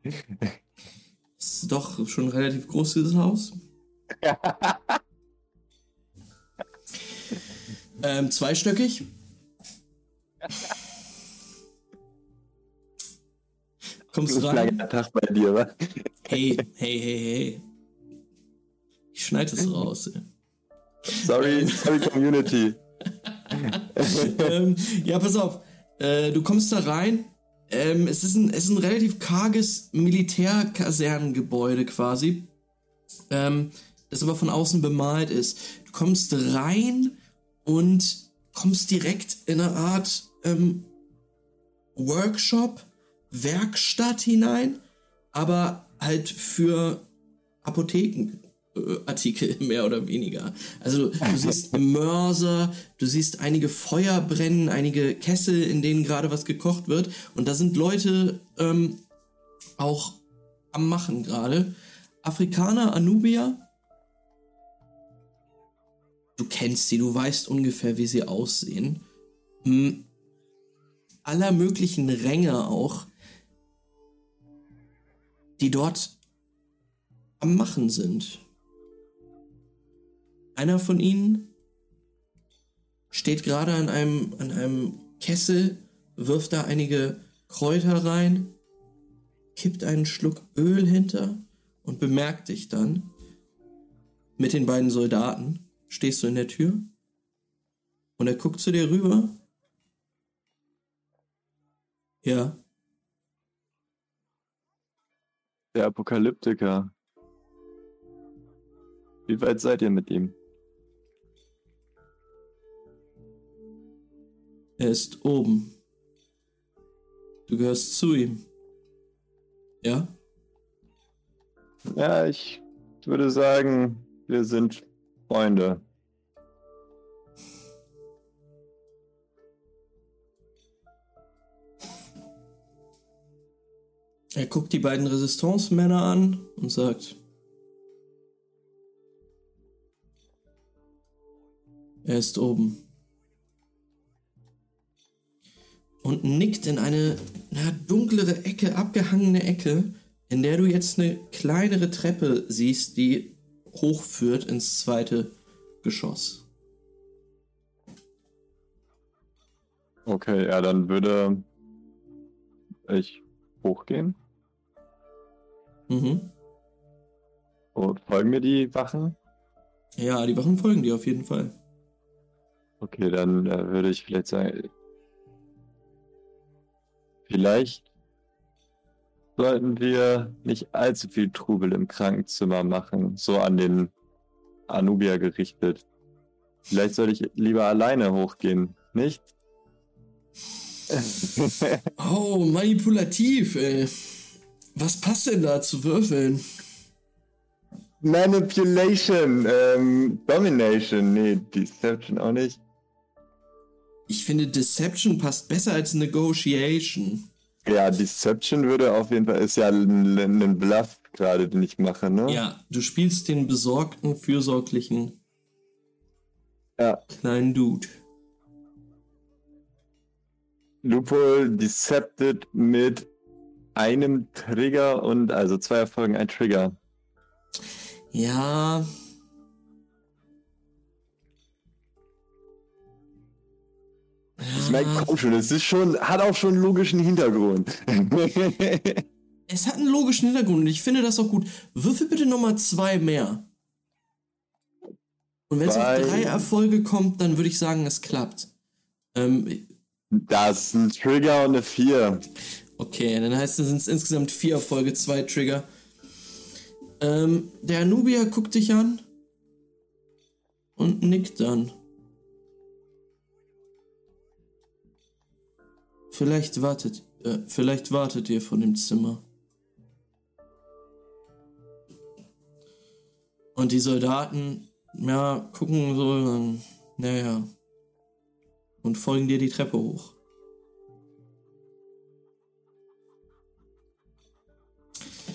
*laughs* Das ist doch schon relativ groß, dieses Haus. *laughs* Ähm, zweistöckig. Kommst ein rein. langer Tag bei dir, wa? Hey, hey, hey, hey. Ich schneide es raus. Ey. Sorry, sorry Community. *laughs* ähm, ja, pass auf. Äh, du kommst da rein. Ähm, es, ist ein, es ist ein relativ karges Militärkasernengebäude quasi. Ähm, das aber von außen bemalt ist. Du kommst rein und kommst direkt in eine Art ähm, Workshop, Werkstatt hinein, aber halt für Apothekenartikel *laughs* mehr oder weniger. Also du siehst Mörser, du siehst einige Feuer brennen, einige Kessel, in denen gerade was gekocht wird und da sind Leute ähm, auch am Machen gerade. Afrikaner, Anubier. Du kennst sie, du weißt ungefähr, wie sie aussehen. Hm. Aller möglichen Ränge auch, die dort am Machen sind. Einer von ihnen steht gerade an einem, an einem Kessel, wirft da einige Kräuter rein, kippt einen Schluck Öl hinter und bemerkt dich dann. Mit den beiden Soldaten stehst du in der Tür und er guckt zu dir rüber. Ja, Der Apokalyptiker. Wie weit seid ihr mit ihm? Er ist oben. Du gehörst zu ihm. Ja? Ja, ich würde sagen, wir sind Freunde. Er guckt die beiden Resistance-Männer an und sagt: Er ist oben. Und nickt in eine na, dunklere Ecke, abgehangene Ecke, in der du jetzt eine kleinere Treppe siehst, die hochführt ins zweite Geschoss. Okay, ja, dann würde ich hochgehen. Mhm. Und folgen mir die Wachen? Ja, die Wachen folgen dir auf jeden Fall. Okay, dann äh, würde ich vielleicht sagen, vielleicht sollten wir nicht allzu viel Trubel im Krankenzimmer machen, so an den Anubier gerichtet. Vielleicht sollte ich lieber alleine hochgehen, nicht? *laughs* *laughs* Oh, manipulativ, ey. Was passt denn da zu würfeln? Manipulation, ähm, Domination, nee, Deception auch nicht. Ich finde, Deception passt besser als Negotiation. Ja, Deception würde auf jeden Fall, ist ja ein, Bluff gerade, den ich mache, ne? Ja, du spielst den besorgten, fürsorglichen Ja. kleinen Dude. Loophole Decepted mit einem Trigger und also zwei Erfolgen, ein Trigger. Ja. Ich meine, komm schon, es ist schon, hat auch schon einen logischen Hintergrund. *laughs* Es hat einen logischen Hintergrund und ich finde das auch gut. Würfel bitte nochmal zwei mehr. Und wenn es auf drei Erfolge kommt, dann würde ich sagen, es klappt. Ähm, das ist ein Trigger und eine 4. Okay, dann heißt es, sind es insgesamt vier Erfolge, zwei Trigger. Ähm, der Anubier guckt dich an und nickt dann. Vielleicht wartet, äh, vielleicht wartet ihr von dem Zimmer. Und die Soldaten, ja, gucken so, dann, naja, und folgen dir die Treppe hoch.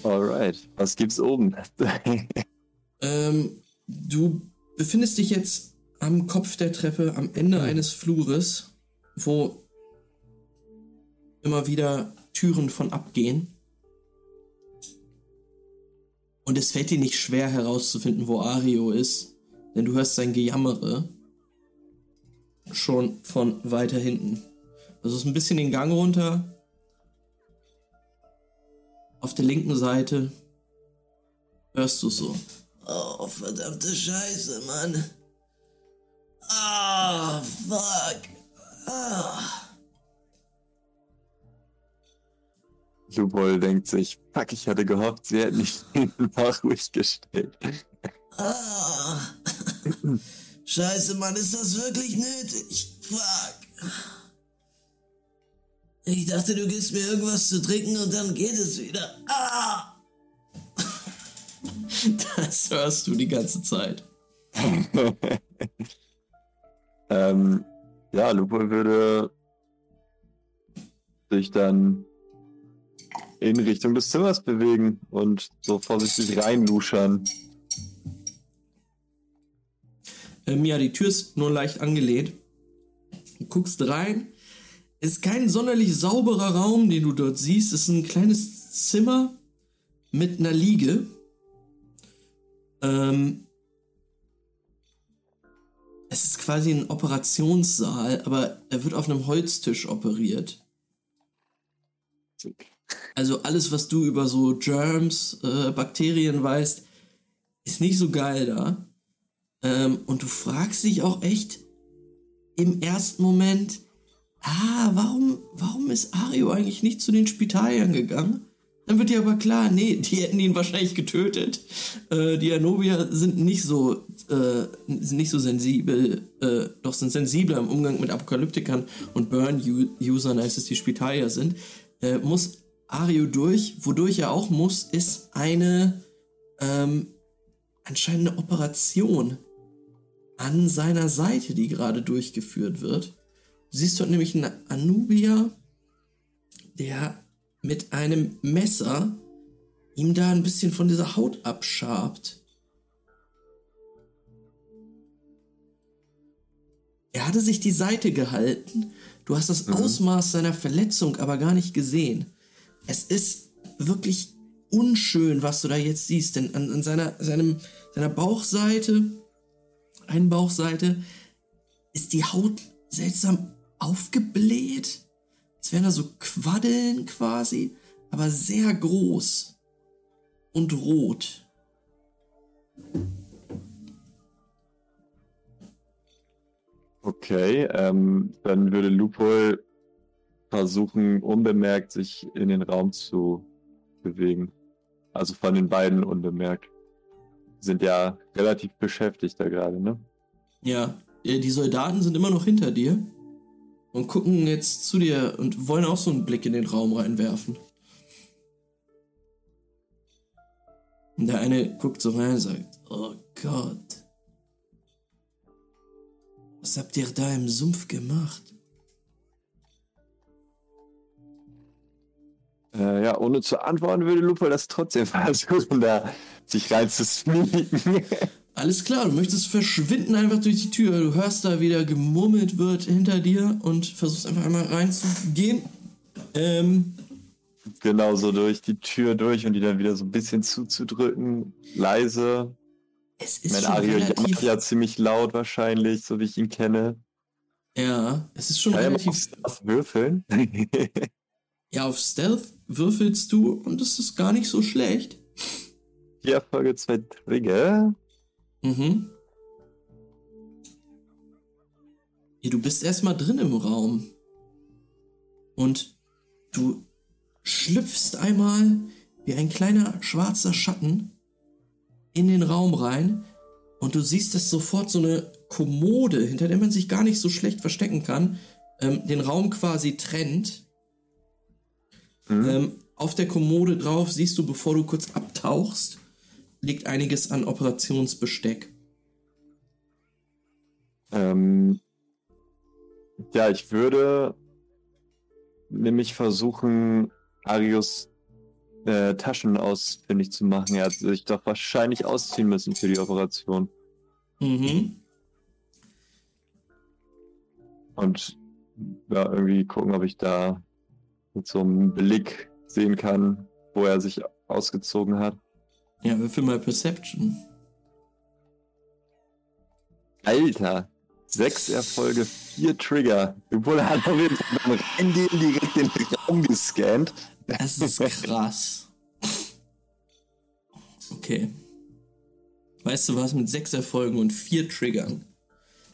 Alright, was gibt's oben? *laughs* Ähm, du befindest dich jetzt am Kopf der Treppe, am Ende eines Flures, wo immer wieder Türen von abgehen. Und es fällt dir nicht schwer herauszufinden, wo Ario ist, denn du hörst sein Gejammere. schon von weiter hinten. Also ist ein bisschen den Gang runter. Auf der linken Seite hörst du so. Oh, verdammte Scheiße, Mann. Ah, oh, fuck. Ah. Lubol denkt sich, fuck, ich hatte gehofft, sie hätten mich *laughs* nach ruhig gestellt. Ah. Scheiße, Mann, ist das wirklich nötig? Fuck. Ich dachte, du gibst mir irgendwas zu trinken und dann geht es wieder. Ah! *laughs* Das hörst du die ganze Zeit. *laughs* ähm, ja, Lupo würde sich dann in Richtung des Zimmers bewegen und so vorsichtig reinluschern. Ähm, ja, die Tür ist nur leicht angelehnt. Du guckst rein. Ist kein sonderlich sauberer Raum, den du dort siehst. Es ist ein kleines Zimmer mit einer Liege. Ähm, es ist quasi ein Operationssaal, aber er wird auf einem Holztisch operiert. Also alles, was du über so Germs, äh, Bakterien weißt, ist nicht so geil da. Ähm, und du fragst dich auch echt im ersten Moment, ah, warum, warum ist Ario eigentlich nicht zu den Spitaliern gegangen? Dann wird dir aber klar, nee, die hätten ihn wahrscheinlich getötet. Äh, die Anobier sind nicht so, äh, sind nicht so sensibel, äh, doch sind sensibler im Umgang mit Apokalyptikern und Burn-Usern, als es die Spitalier sind. Äh, muss Ario durch, wodurch er auch muss, ist eine ähm, anscheinend eine Operation an seiner Seite, die gerade durchgeführt wird. Du siehst dort nämlich einen Anubier, der mit einem Messer ihm da ein bisschen von dieser Haut abschabt. Er hatte sich die Seite gehalten. Du hast das mhm. Ausmaß seiner Verletzung aber gar nicht gesehen. Es ist wirklich unschön, was du da jetzt siehst, denn an, an seiner, seinem, seiner Bauchseite, einen Bauchseite, ist die Haut seltsam aufgebläht. Es wären da so Quaddeln quasi, aber sehr groß und rot. Okay, ähm, dann würde Lupol versuchen, unbemerkt sich in den Raum zu bewegen. Also von den beiden unbemerkt. Sind ja relativ beschäftigt da gerade, ne? Ja, die Soldaten sind immer noch hinter dir und gucken jetzt zu dir und wollen auch so einen Blick in den Raum reinwerfen. Und der eine guckt so rein und sagt, oh Gott, was habt ihr da im Sumpf gemacht? Äh, ja, ohne zu antworten würde Lupo das trotzdem *laughs* versuchen, da sich reinzusneaken. Alles klar, du möchtest verschwinden einfach durch die Tür. Du hörst da wieder gemurmelt wird hinter dir und versuchst einfach einmal reinzugehen. Ähm, genau so durch die Tür durch und die dann wieder so ein bisschen zuzudrücken. Leise. Es ist mein schon Ario relativ... ja ziemlich laut wahrscheinlich, so wie ich ihn kenne. Ja, es ist schon Kann relativ... auf würfeln? *laughs* ja, auf Stealth würfelst du und das ist gar nicht so schlecht. Die Erfolge zwei Trigger. Mhm. Ja, du bist erstmal drin im Raum. Und du schlüpfst einmal wie ein kleiner schwarzer Schatten in den Raum rein und du siehst, dass sofort so eine Kommode, hinter der man sich gar nicht so schlecht verstecken kann, ähm, den Raum quasi trennt. Mhm. Ähm, auf der Kommode drauf siehst du, bevor du kurz abtauchst, liegt einiges an Operationsbesteck. Ähm, ja, ich würde nämlich versuchen, Arius äh, Taschen ausfindig zu machen. Er hat sich doch wahrscheinlich ausziehen müssen für die Operation. Mhm. Und ja, irgendwie gucken, ob ich da mit so einem Blick sehen kann, wo er sich ausgezogen hat. Ja, würfel mal Perception. Alter, Sechs Erfolge, vier Trigger. Obwohl er hat auf jeden Fall Reingehen direkt den Raum gescannt. Das ist krass. Okay. Weißt du was, mit sechs Erfolgen und vier Triggern,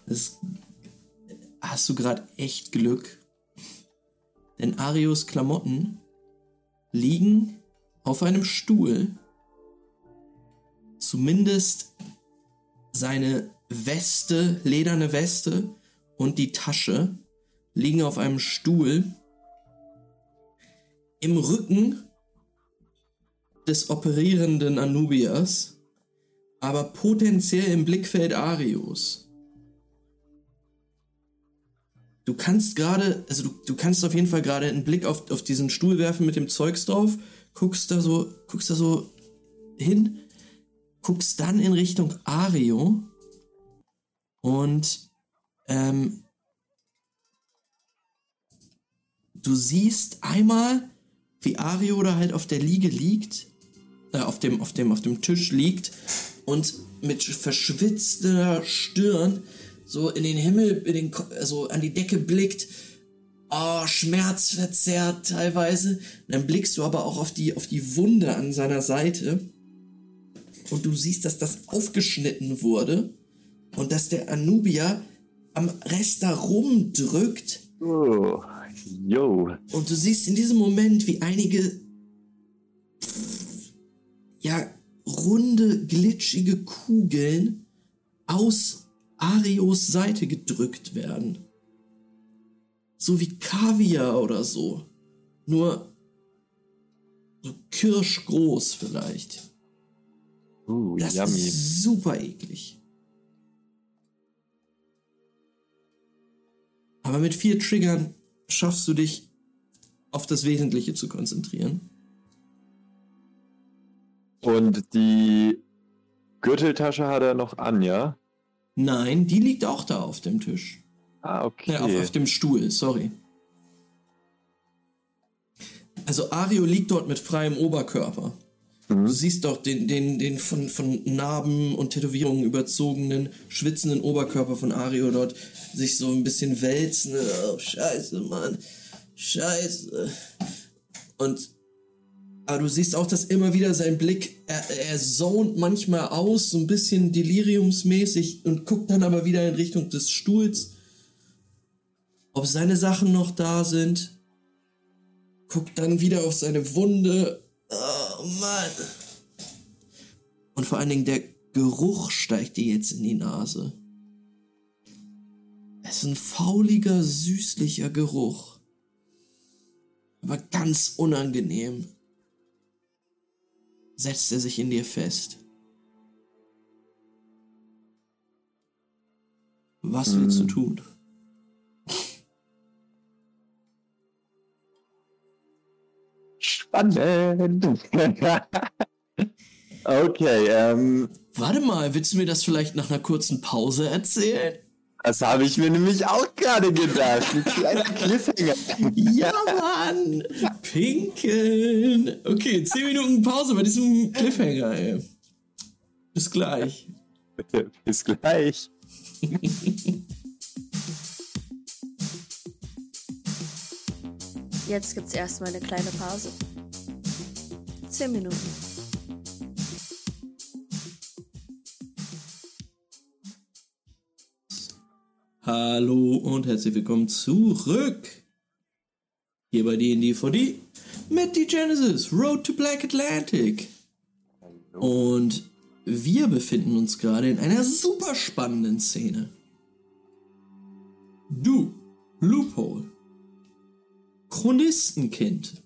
das hast du gerade echt Glück. Denn Arios Klamotten liegen auf einem Stuhl. Zumindest seine Weste, lederne Weste und die Tasche liegen auf einem Stuhl. Im Rücken des operierenden Anubias, aber potenziell im Blickfeld Arios. Du kannst gerade, also du, du kannst auf jeden Fall gerade einen Blick auf, auf diesen Stuhl werfen mit dem Zeugs drauf, guckst da so, guckst da so hin, guckst dann in Richtung Ario und ähm, du siehst einmal, wie Ario da halt auf der Liege liegt, äh, auf dem, auf dem, auf dem Tisch liegt und mit verschwitzter Stirn so in den Himmel, in den, also an die Decke blickt. Oh, schmerzverzerrt teilweise. Und dann blickst du aber auch auf die, auf die Wunde an seiner Seite. Und du siehst, dass das aufgeschnitten wurde. Und dass der Anubia am Rest da rumdrückt. Oh, yo. Und du siehst in diesem Moment, wie einige ja, runde, glitschige Kugeln aus Arios Seite gedrückt werden. So wie Kaviar oder so. Nur so kirschgroß vielleicht. Uh, Das yummy. ist super eklig. Aber mit vier Triggern schaffst du dich auf das Wesentliche zu konzentrieren. Und die Gürteltasche hat er noch an, ja? Nein, die liegt auch da auf dem Tisch. Ah, okay. Ja, auf, auf dem Stuhl, sorry. Also Ario liegt dort mit freiem Oberkörper. Mhm. Du siehst doch den, den, den von, von Narben und Tätowierungen überzogenen, schwitzenden Oberkörper von Ario dort sich so ein bisschen wälzen. Oh, scheiße, Mann. Scheiße. Und aber du siehst auch, dass immer wieder sein Blick, er, er zont manchmal aus, so ein bisschen deliriumsmäßig und guckt dann aber wieder in Richtung des Stuhls, ob seine Sachen noch da sind. Guckt dann wieder auf seine Wunde. Oh Mann. Und vor allen Dingen der Geruch steigt dir jetzt in die Nase. Es ist ein fauliger, süßlicher Geruch. Aber ganz unangenehm setzt er sich in dir fest. Was willst du tun? Spannend. *laughs* okay, ähm, Warte mal, willst du mir das vielleicht nach einer kurzen Pause erzählen? Das habe ich mir nämlich auch gerade gedacht. Ein kleiner Cliffhanger. Ja, Mann! Pinkeln! Okay, 10 Minuten Pause bei diesem Cliffhanger, ey. Bis gleich. Bis gleich. Jetzt gibt's erstmal eine kleine Pause. Zehn Minuten. Hallo und herzlich willkommen zurück. Hier bei D&D4D mit die Genesis Road to Black Atlantic. Und wir befinden uns gerade in einer super spannenden Szene. Du, Loophole, Chronistenkind,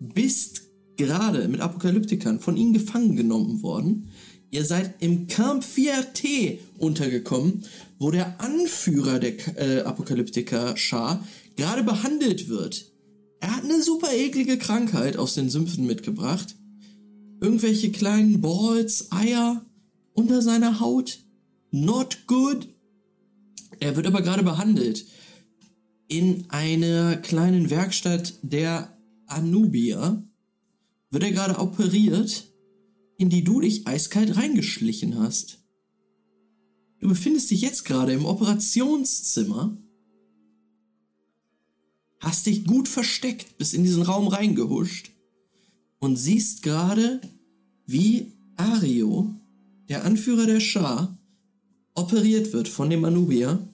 bist gerade mit Apokalyptikern von ihnen gefangen genommen worden. Ihr seid im Camp Fierté untergekommen, wo der Anführer der äh, Apokalyptiker-Schar gerade behandelt wird. Er hat eine super eklige Krankheit aus den Sümpfen mitgebracht. Irgendwelche kleinen Balls, Eier unter seiner Haut. Not good. Er wird aber gerade behandelt in einer kleinen Werkstatt der Anubia wird er gerade operiert, in die du dich eiskalt reingeschlichen hast. Du befindest dich jetzt gerade im Operationszimmer, hast dich gut versteckt, bist in diesen Raum reingehuscht und siehst gerade, wie Ario, der Anführer der Schar, operiert wird von dem Anubier.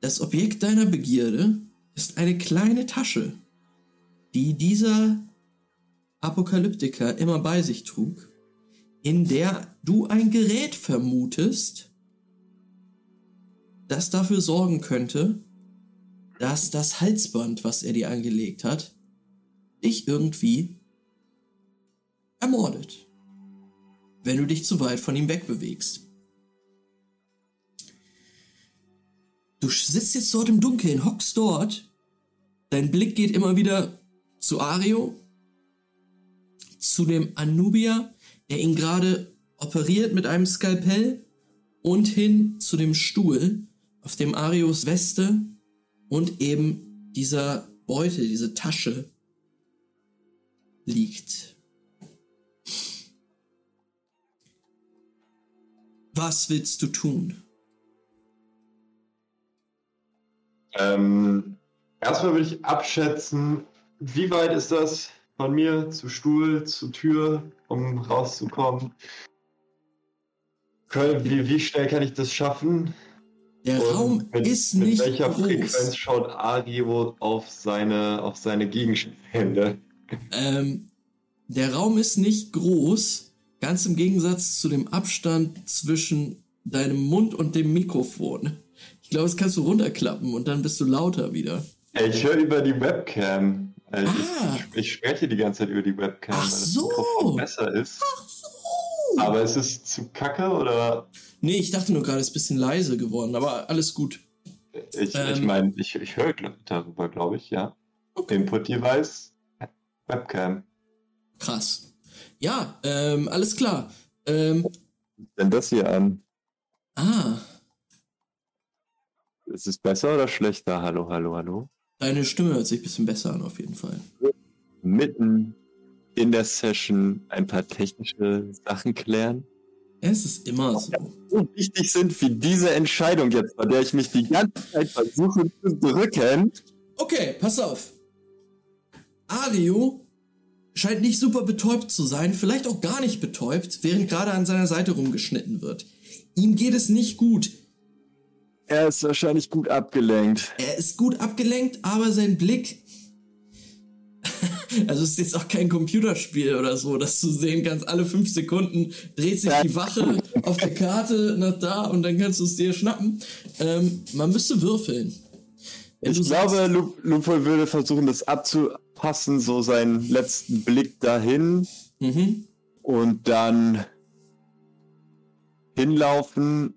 Das Objekt deiner Begierde ist eine kleine Tasche, die dieser Apokalyptiker immer bei sich trug, in der du ein Gerät vermutest, das dafür sorgen könnte, dass das Halsband, was er dir angelegt hat, dich irgendwie ermordet, wenn du dich zu weit von ihm wegbewegst. Du sitzt jetzt dort im Dunkeln, hockst dort, dein Blick geht immer wieder zu Ario, zu dem Anubia, der ihn gerade operiert mit einem Skalpell, und hin zu dem Stuhl, auf dem Arios Weste und eben dieser Beutel, diese Tasche liegt. Was willst du tun? Ähm, erstmal würde ich abschätzen, wie weit ist das von mir zu Stuhl, zur Tür, um rauszukommen? Wie, wie schnell kann ich das schaffen? Der Und Raum mit, ist mit nicht welcher groß. Frequenz schaut Ario auf seine, auf seine Gegenstände? Ähm, der Raum ist nicht groß, ganz im Gegensatz zu dem Abstand zwischen deinem Mund und dem Mikrofon. Ich glaube, das kannst du runterklappen und dann bist du lauter wieder. Ich höre über die Webcam. Also Ah. ich, ich spreche die ganze Zeit über die Webcam, Ach weil das so. Mikrofon besser ist. Aber ist es zu kacke oder? Nee, ich dachte nur gerade, es ist ein bisschen leise geworden, aber alles gut. Ich, ich Ähm. meine, ich, ich höre darüber, glaube ich, ja. Input-Device, Webcam. Krass. Ja, ähm, alles klar. Ähm, Denn das hier an. ah, Ist es besser oder schlechter? Hallo, hallo, hallo. Deine Stimme hört sich ein bisschen besser an, auf jeden Fall. Mitten in der Session ein paar technische Sachen klären. Es ist immer so. So wichtig sind wie diese Entscheidung jetzt, bei der ich mich die ganze Zeit versuche zu drücken. Okay, pass auf. Ario scheint nicht super betäubt zu sein, vielleicht auch gar nicht betäubt, während gerade an seiner Seite rumgeschnitten wird. Ihm geht es nicht gut. Er ist wahrscheinlich gut abgelenkt. Er ist gut abgelenkt, aber sein Blick. *laughs* Also es ist jetzt auch kein Computerspiel oder so, dass du sehen kannst, alle fünf Sekunden dreht sich die Wache *laughs* auf der Karte nach da und dann kannst du es dir schnappen. Ähm, man müsste würfeln. Wenn Ich glaube, sagst- Lu- Lupo würde versuchen, das abzupassen, so seinen letzten Blick dahin Mhm. und dann hinlaufen,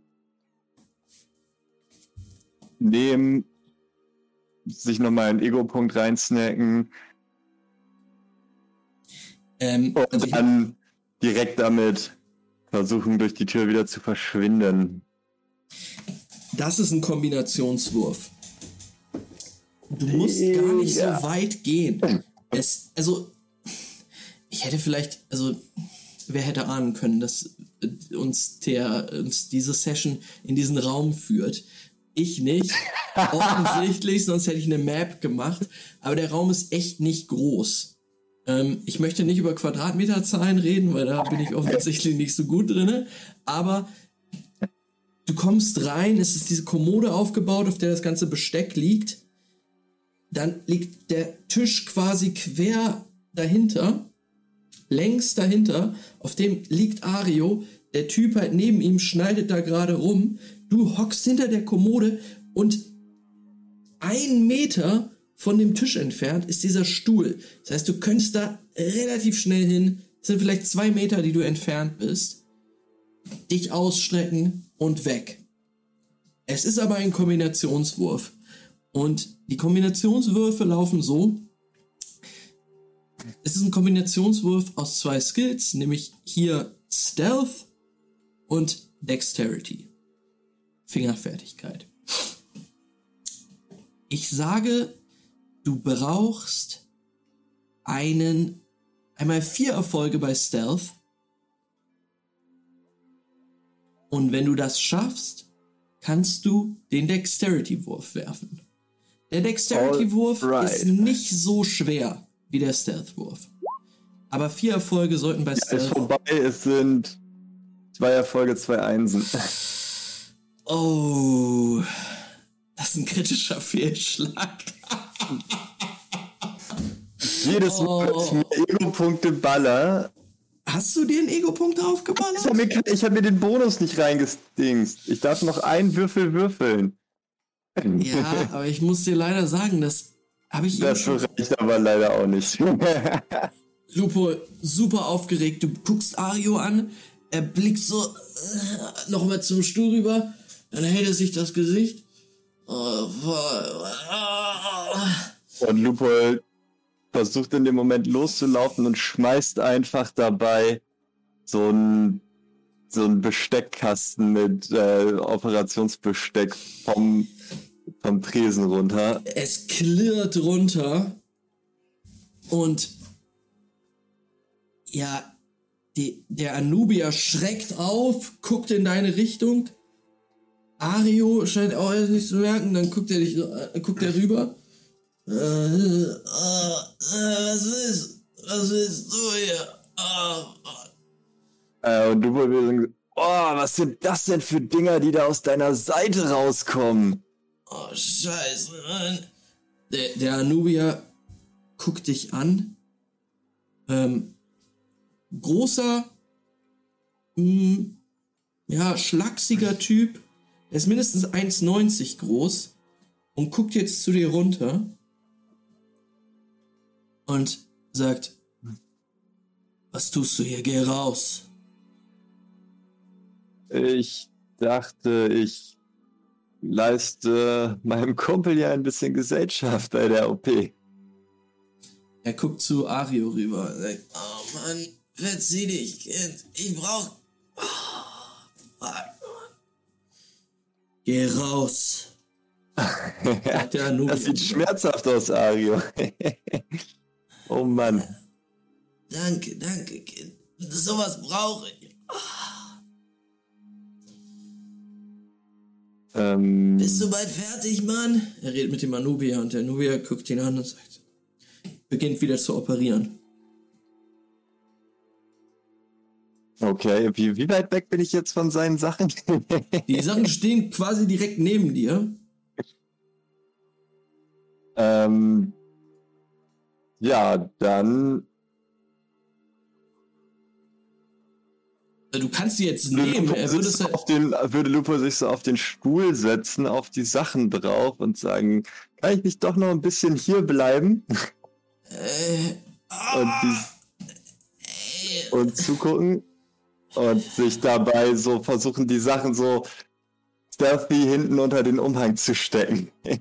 nehmen, sich nochmal einen Ego-Punkt reinsnacken Ähm, und also dann direkt damit versuchen, durch die Tür wieder zu verschwinden. Das ist ein Kombinationswurf. Du musst gar nicht so weit gehen. Es, also, ich hätte vielleicht, also, wer hätte ahnen können, dass äh, uns der, uns diese Session in diesen Raum führt. Ich nicht. *laughs* Offensichtlich, sonst hätte ich eine Map gemacht. Aber der Raum ist echt nicht groß. Ähm, ich möchte nicht über Quadratmeterzahlen reden, weil da bin ich offensichtlich nicht so gut drinne. Aber Du kommst rein, es ist diese Kommode aufgebaut, auf der das ganze Besteck liegt. Dann liegt der Tisch quasi quer dahinter, längs dahinter, auf dem liegt Ario. Der Typ halt neben ihm schneidet da gerade rum. Du hockst hinter der Kommode und ein Meter von dem Tisch entfernt ist dieser Stuhl. Das heißt, du könntest da relativ schnell hin. Es sind vielleicht zwei Meter, die du entfernt bist dich ausstrecken und weg. Es ist aber ein Kombinationswurf. Und die Kombinationswürfe laufen so. Es ist ein Kombinationswurf aus zwei Skills, nämlich hier Stealth und Dexterity. Fingerfertigkeit. Ich sage, du brauchst einen, einmal vier Erfolge bei Stealth Und wenn du das schaffst, kannst du den Dexterity-Wurf werfen. Der Dexterity-Wurf Alright. ist nicht so schwer wie der Stealth-Wurf. Aber vier Erfolge sollten bei Ja, ist Stealth. vorbei, es sind zwei Erfolge, zwei Einsen. *laughs* Oh, das ist ein kritischer Fehlschlag. Jedes Mal, wenn ich mir Ego-Punkte baller, Hast du dir einen Ego-Punkt ich draufgeballert? habe mir, ich hab mir den Bonus nicht reingestingst. Ich darf noch einen Würfel würfeln. Ja, aber ich muss dir leider sagen, das habe ich Das reicht aber leider auch nicht. *laughs* Lupo super aufgeregt. Du guckst Ario an, er blickt so äh, nochmal zum Stuhl rüber, dann hält er sich das Gesicht. Oh. Und Lupo versucht in dem Moment loszulaufen und schmeißt einfach dabei so ein so ein Besteckkasten mit äh, Operationsbesteck vom, vom Tresen runter. Es klirrt runter und ja, die, der Anubier schreckt auf, guckt in deine Richtung. Ario scheint auch erst nicht zu merken, dann guckt er dich, an- guckt er rüber. Äh, äh, äh, was ist? Was willst du hier? Äh, und will sagen, oh, was sind das denn für Dinger, die da aus deiner Seite rauskommen? Oh, scheiße, Mann. Der, der Anubier guckt dich an. Ähm, großer, mh, ja, schlachsiger Typ. Er ist mindestens 1,90 groß und guckt jetzt zu dir runter und sagt, was tust du hier? Geh raus. Ich dachte, ich leiste meinem Kumpel ja ein bisschen Gesellschaft bei der OP. Er guckt zu Ario rüber und sagt, oh Mann, verzieh dich, Kind. Ich brauch... Oh, fuck. Geh raus. *laughs* Das sieht schmerzhaft aus, Ario. *laughs* oh Mann. Danke, danke, Kind. Sowas brauche ich. Ähm, Bist du bald fertig, Mann? Er redet mit dem Anubier und der Anubier guckt ihn an und sagt, beginnt wieder zu operieren. Okay, wie, wie weit weg bin ich jetzt von seinen Sachen? *laughs* Die Sachen stehen quasi direkt neben dir. ähm, ja, dann Du kannst sie jetzt würde nehmen. Lupo, Er würde auf den, würde Lupo sich so auf den Stuhl setzen, auf die Sachen drauf und sagen, kann ich nicht doch noch ein bisschen hier bleiben äh, und, die, und zugucken und sich dabei so versuchen, die Sachen so stealthy hinten unter den Umhang zu stecken. *laughs*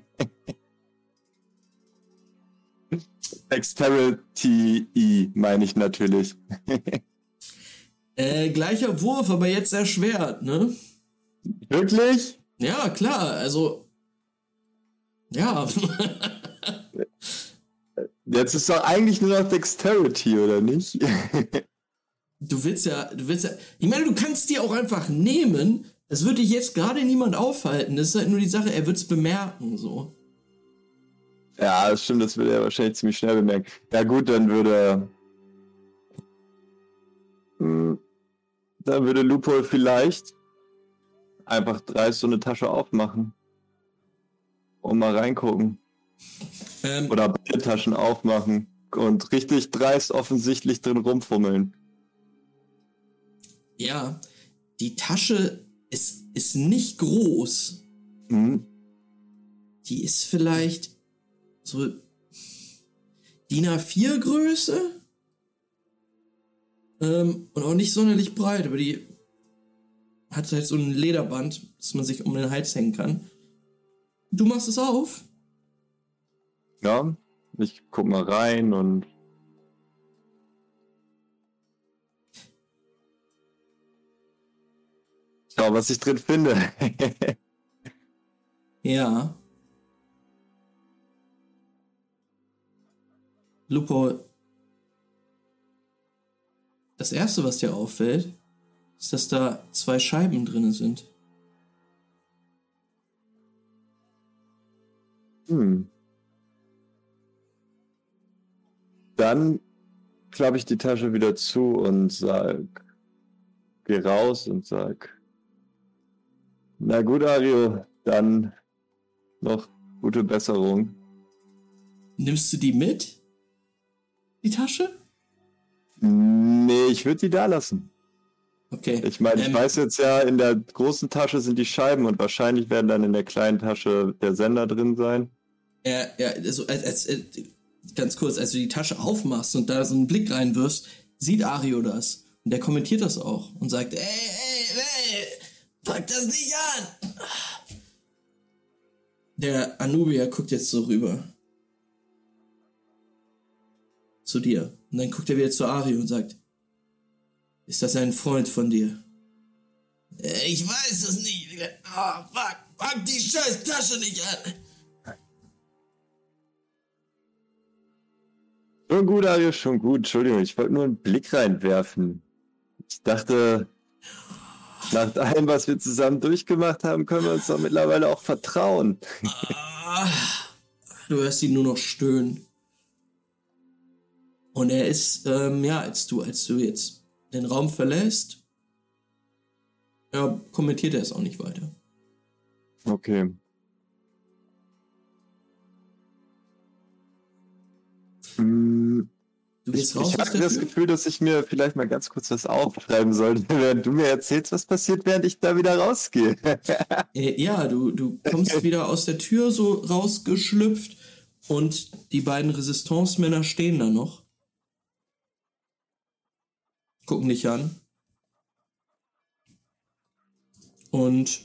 Dexterity meine ich natürlich. *laughs* äh, gleicher Wurf, aber jetzt erschwert, ne? Wirklich? Ja, klar, also. Ja. Jetzt ist doch eigentlich nur noch Dexterity, oder nicht? *laughs* du willst ja, du willst ja. Ich meine, du kannst die auch einfach nehmen. Das würde dich jetzt gerade niemand aufhalten. Das ist halt nur die Sache, er wird es bemerken, so. ja, das stimmt, das würde er wahrscheinlich ziemlich schnell bemerken. Ja gut, dann würde... Hm, Dann würde Lupo vielleicht einfach dreist so eine Tasche aufmachen. Und mal reingucken. Ähm, Oder beide Taschen aufmachen. Und richtig dreist offensichtlich drin rumfummeln. Ja, die Tasche ist, ist nicht groß. Hm? Die ist vielleicht so DIN A4 Größe. Ähm, und auch nicht sonderlich breit, aber die hat halt so ein Lederband, das man sich um den Hals hängen kann. Du machst es auf. Ja, ich guck mal rein und schau, was ich drin finde. *laughs* Ja. Lupo. Das erste, was dir auffällt, ist, dass da zwei Scheiben drin sind. Hm. Dann klappe ich die Tasche wieder zu und sag, geh raus und sag, na gut, Ario, dann noch gute Besserung. Nimmst du die mit? Die Tasche? Nee, ich würde die da lassen. Okay. Ich meine, ich Ähm, weiß jetzt ja, in der großen Tasche sind die Scheiben und wahrscheinlich werden dann in der kleinen Tasche der Sender drin sein. Er, er, also, als, als, äh, ganz kurz, als du die Tasche aufmachst und da so einen Blick reinwirfst, sieht Ario das. Und der kommentiert das auch und sagt, ey, ey, ey, pack das nicht an! Der Anubier guckt jetzt so rüber. Zu dir. Und dann guckt er wieder zu Ario und sagt, ist das ein Freund von dir? "Äh, Ich weiß es nicht. Ah, fuck, pack die scheiß Tasche nicht an. Schon gut, Ario, schon gut. Entschuldigung, ich wollte nur einen Blick reinwerfen. Ich dachte, nach allem, was wir zusammen durchgemacht haben, können wir uns doch mittlerweile auch vertrauen. Ah, du hörst ihn nur noch stöhnen. Und er ist, ähm, ja, als du, als du jetzt den Raum verlässt, ja, kommentiert er es auch nicht weiter. Okay. Hm, Du Ich, raus ich hatte das Tür. Gefühl, dass ich mir vielleicht mal ganz kurz was aufschreiben sollte, *laughs* während du mir erzählst, was passiert, während ich da wieder rausgehe. *laughs* Äh, ja, du, du kommst *laughs* wieder aus der Tür so rausgeschlüpft und die beiden Resistance-Männer stehen da noch. Gucken dich an. Und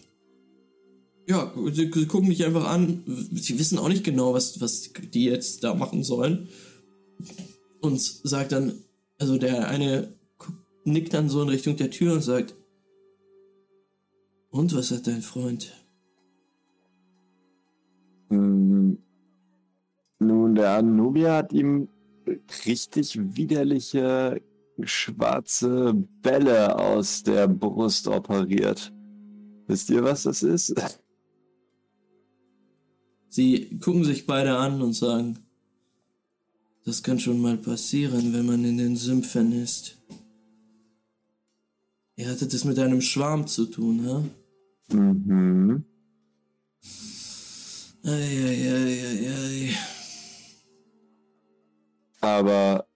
ja, sie, sie gucken dich einfach an. Sie wissen auch nicht genau, was, was die jetzt da machen sollen. Und sagt dann, also der eine nickt dann so in Richtung der Tür und sagt, und was hat dein Freund? Hm, Nun, der Anubia hat ihm richtig widerliche schwarze Bälle aus der Brust operiert. Wisst ihr, was das ist? Sie gucken sich beide an und sagen, das kann schon mal passieren, wenn man in den Sümpfen ist. Ihr hattet es mit einem Schwarm zu tun, ha? Mhm. Eieieiei. Aber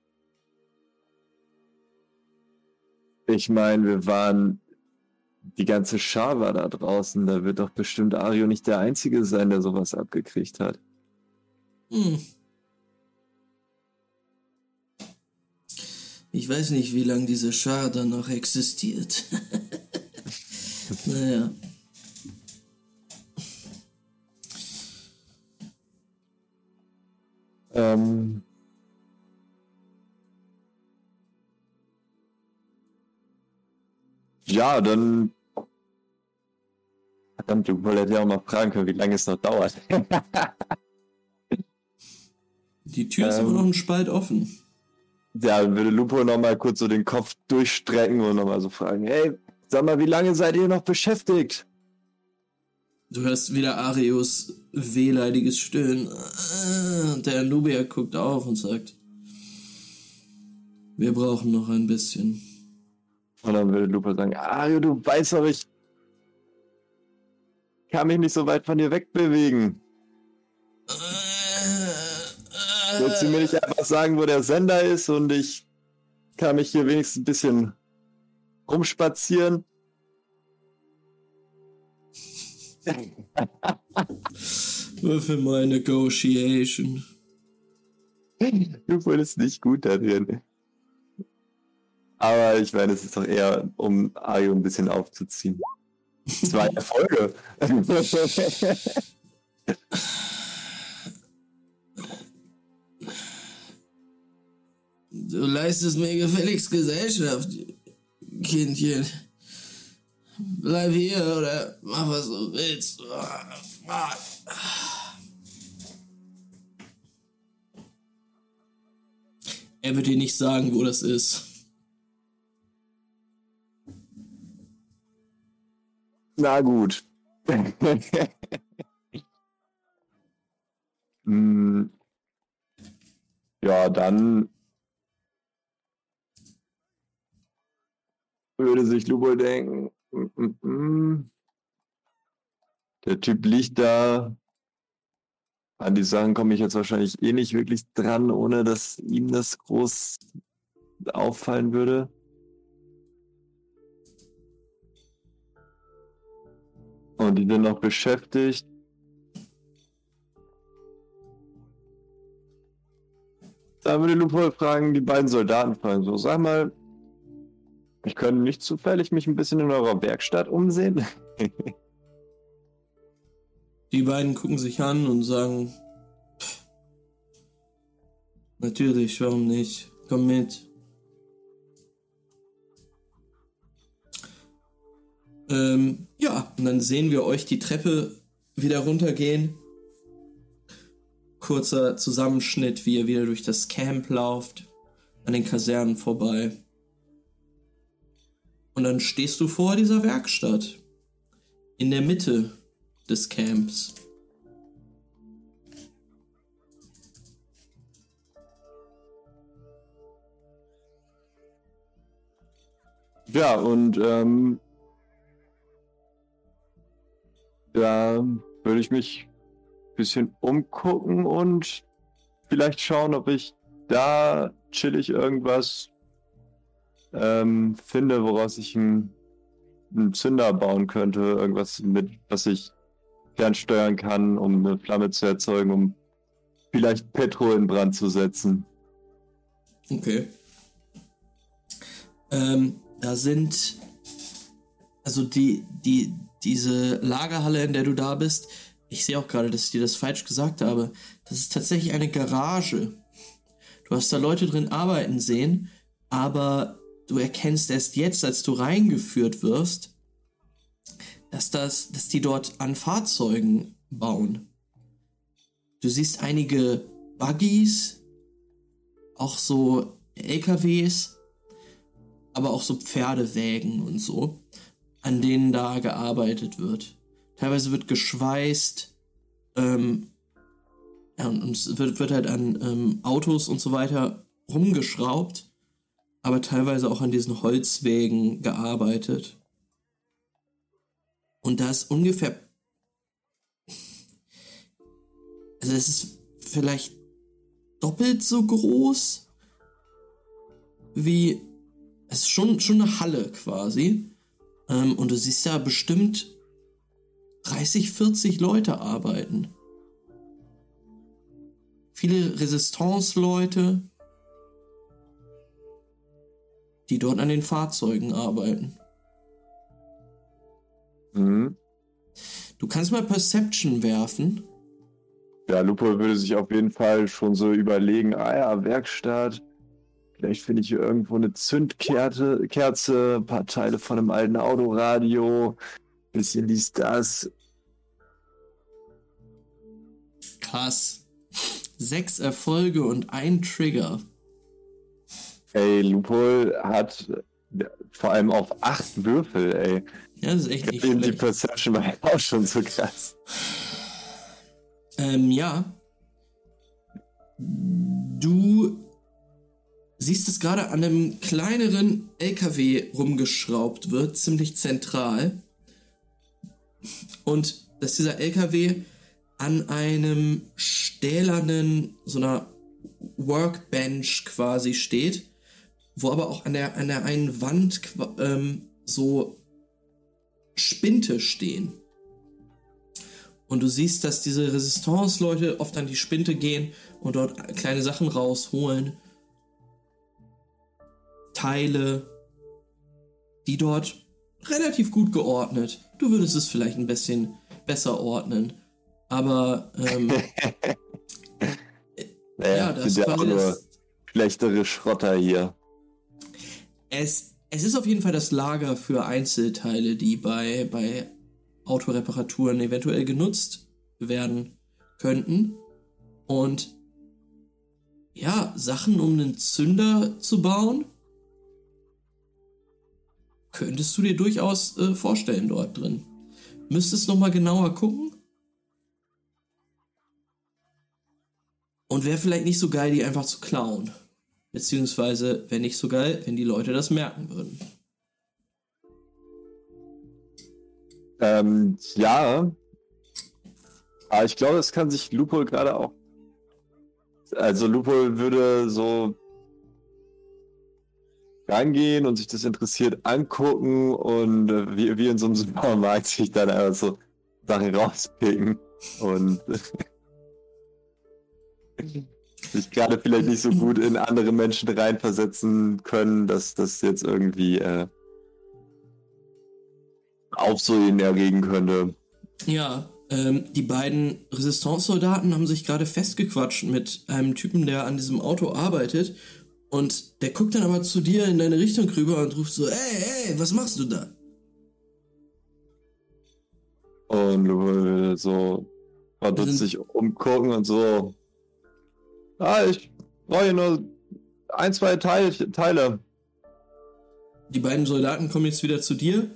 ich meine, wir waren, die ganze Schar war da draußen. Da wird doch bestimmt Ario nicht der Einzige sein, der sowas abgekriegt hat. Hm. Ich weiß nicht, wie lange diese Schar dann noch existiert. *laughs* naja. Ähm. Ja, dann. Verdammt, du wolltest ja auch noch fragen können, wie lange es noch dauert. Die Tür ist Ähm. aber noch ein Spalt offen. Ja, dann würde Lupo nochmal kurz so den Kopf durchstrecken und nochmal so fragen: Hey, sag mal, wie lange seid ihr noch beschäftigt? Du hörst wieder Arius wehleidiges Stöhnen. Äh, Und der Nubier guckt auf und sagt, wir brauchen noch ein bisschen. Und dann würde Lupo sagen: Ario, du weißt doch, ich kann mich nicht so weit von dir wegbewegen. Willst du mir nicht einfach sagen, wo der Sender ist und ich kann mich hier wenigstens ein bisschen rumspazieren? *laughs* Würfel mal Negotiation. Du wurdest nicht gut da drin. Aber ich meine, es ist doch eher, um Ario ein bisschen aufzuziehen. Zwei *laughs* Erfolge. *laughs* Du leistest mir gefälligst Gesellschaft, Kindchen. Bleib hier oder mach was du willst. Er wird dir nicht sagen, wo das ist. Na gut. Hm. *laughs* ja, dann würde sich Lubo denken, mm, mm, mm. der Typ liegt da. An die Sachen komme ich jetzt wahrscheinlich eh nicht wirklich dran, ohne dass ihm das groß auffallen würde. Und die sind noch beschäftigt. Da würde Lupo fragen, die beiden Soldaten fragen, so, sag mal, ich könnte nicht zufällig mich ein bisschen in eurer Werkstatt umsehen? *laughs* die beiden gucken sich an und sagen, pff, natürlich, warum nicht? Komm mit. Ähm, ja, und dann sehen wir euch die Treppe wieder runtergehen. Kurzer Zusammenschnitt, wie ihr wieder durch das Camp lauft, an den Kasernen vorbei. Und dann stehst du vor dieser Werkstatt. In der Mitte des Camps. Ja, und ähm, da würde ich mich ein bisschen umgucken und vielleicht schauen, ob ich da chillig irgendwas ähm, finde, woraus ich einen, einen Zünder bauen könnte. Irgendwas mit, was ich fernsteuern kann, um eine Flamme zu erzeugen, um vielleicht Petro in Brand zu setzen. Okay. Ähm, da sind also die, die, diese Lagerhalle, in der du da bist, ich sehe auch gerade, dass ich dir das falsch gesagt habe. Das ist tatsächlich eine Garage. Du hast da Leute drin arbeiten sehen, aber du erkennst erst jetzt, als du reingeführt wirst, dass das, dass die dort an Fahrzeugen bauen. Du siehst einige Buggies, auch so LKWs, aber auch so Pferdewägen und so, an denen da gearbeitet wird. Teilweise wird geschweißt, ähm, und es wird, wird halt an ähm, Autos und so weiter rumgeschraubt aber teilweise auch an diesen Holzwegen gearbeitet. Und da ist ungefähr. Also es ist vielleicht doppelt so groß wie. Es ist schon, schon eine Halle quasi. Ähm, und du siehst da bestimmt 30, 40 Leute arbeiten. Viele Resistance-Leute, die dort an den Fahrzeugen arbeiten. Mhm. Du kannst mal Perception werfen. Ja, Lupo würde sich auf jeden Fall schon so überlegen, ah ja, Werkstatt. Vielleicht finde ich hier irgendwo eine Zündkerze, Kerze, ein paar Teile von einem alten Autoradio, bisschen dies, das. Krass. Sechs Erfolge und ein Trigger. Ey, Lupol hat vor allem auf acht Würfel, ey. Ja, das ist echt nicht schlecht. Die Perception war auch schon so krass. Ähm, ja. Du siehst es gerade an einem kleineren LKW rumgeschraubt wird, ziemlich zentral. Und dass dieser LKW an einem stählernen, so einer Workbench quasi steht wo aber auch an der, an der einen Wand ähm, so Spinte stehen. Und du siehst, dass diese Resistance-Leute oft an die Spinte gehen und dort kleine Sachen rausholen. Teile, die dort relativ gut geordnet. Du würdest es vielleicht ein bisschen besser ordnen. Aber ähm, *laughs* naja, ja, das sind ja auch nur schlechtere Schrotter hier. Es, es ist auf jeden Fall das Lager für Einzelteile, die bei, bei Autoreparaturen eventuell genutzt werden könnten. Und ja, Sachen, um einen Zünder zu bauen, könntest du dir durchaus äh, vorstellen dort drin. müsstest noch mal genauer gucken. Und wäre vielleicht nicht so geil, die einfach zu klauen. Beziehungsweise wäre nicht so geil, wenn die Leute das merken würden. Ähm, ja. Aber ich glaube, das kann sich Lupo gerade auch. Also Lupo würde so rangehen und sich das interessiert angucken und äh, wie, wie in so einem Supermarkt sich dann einfach so Sachen rauspicken und *laughs* sich gerade vielleicht nicht so gut in andere Menschen reinversetzen können, dass das jetzt irgendwie äh, Aufsehen erregen könnte. Ja, ähm, die beiden Resistance-Soldaten haben sich gerade festgequatscht mit einem Typen, der an diesem Auto arbeitet. Und der guckt dann aber zu dir in deine Richtung rüber und ruft so, ey, ey, was machst du da? Und so verdutzt sich umgucken und so. Ah, ich brauche nur ein, zwei Teil Teile. Die beiden Soldaten kommen jetzt wieder zu dir,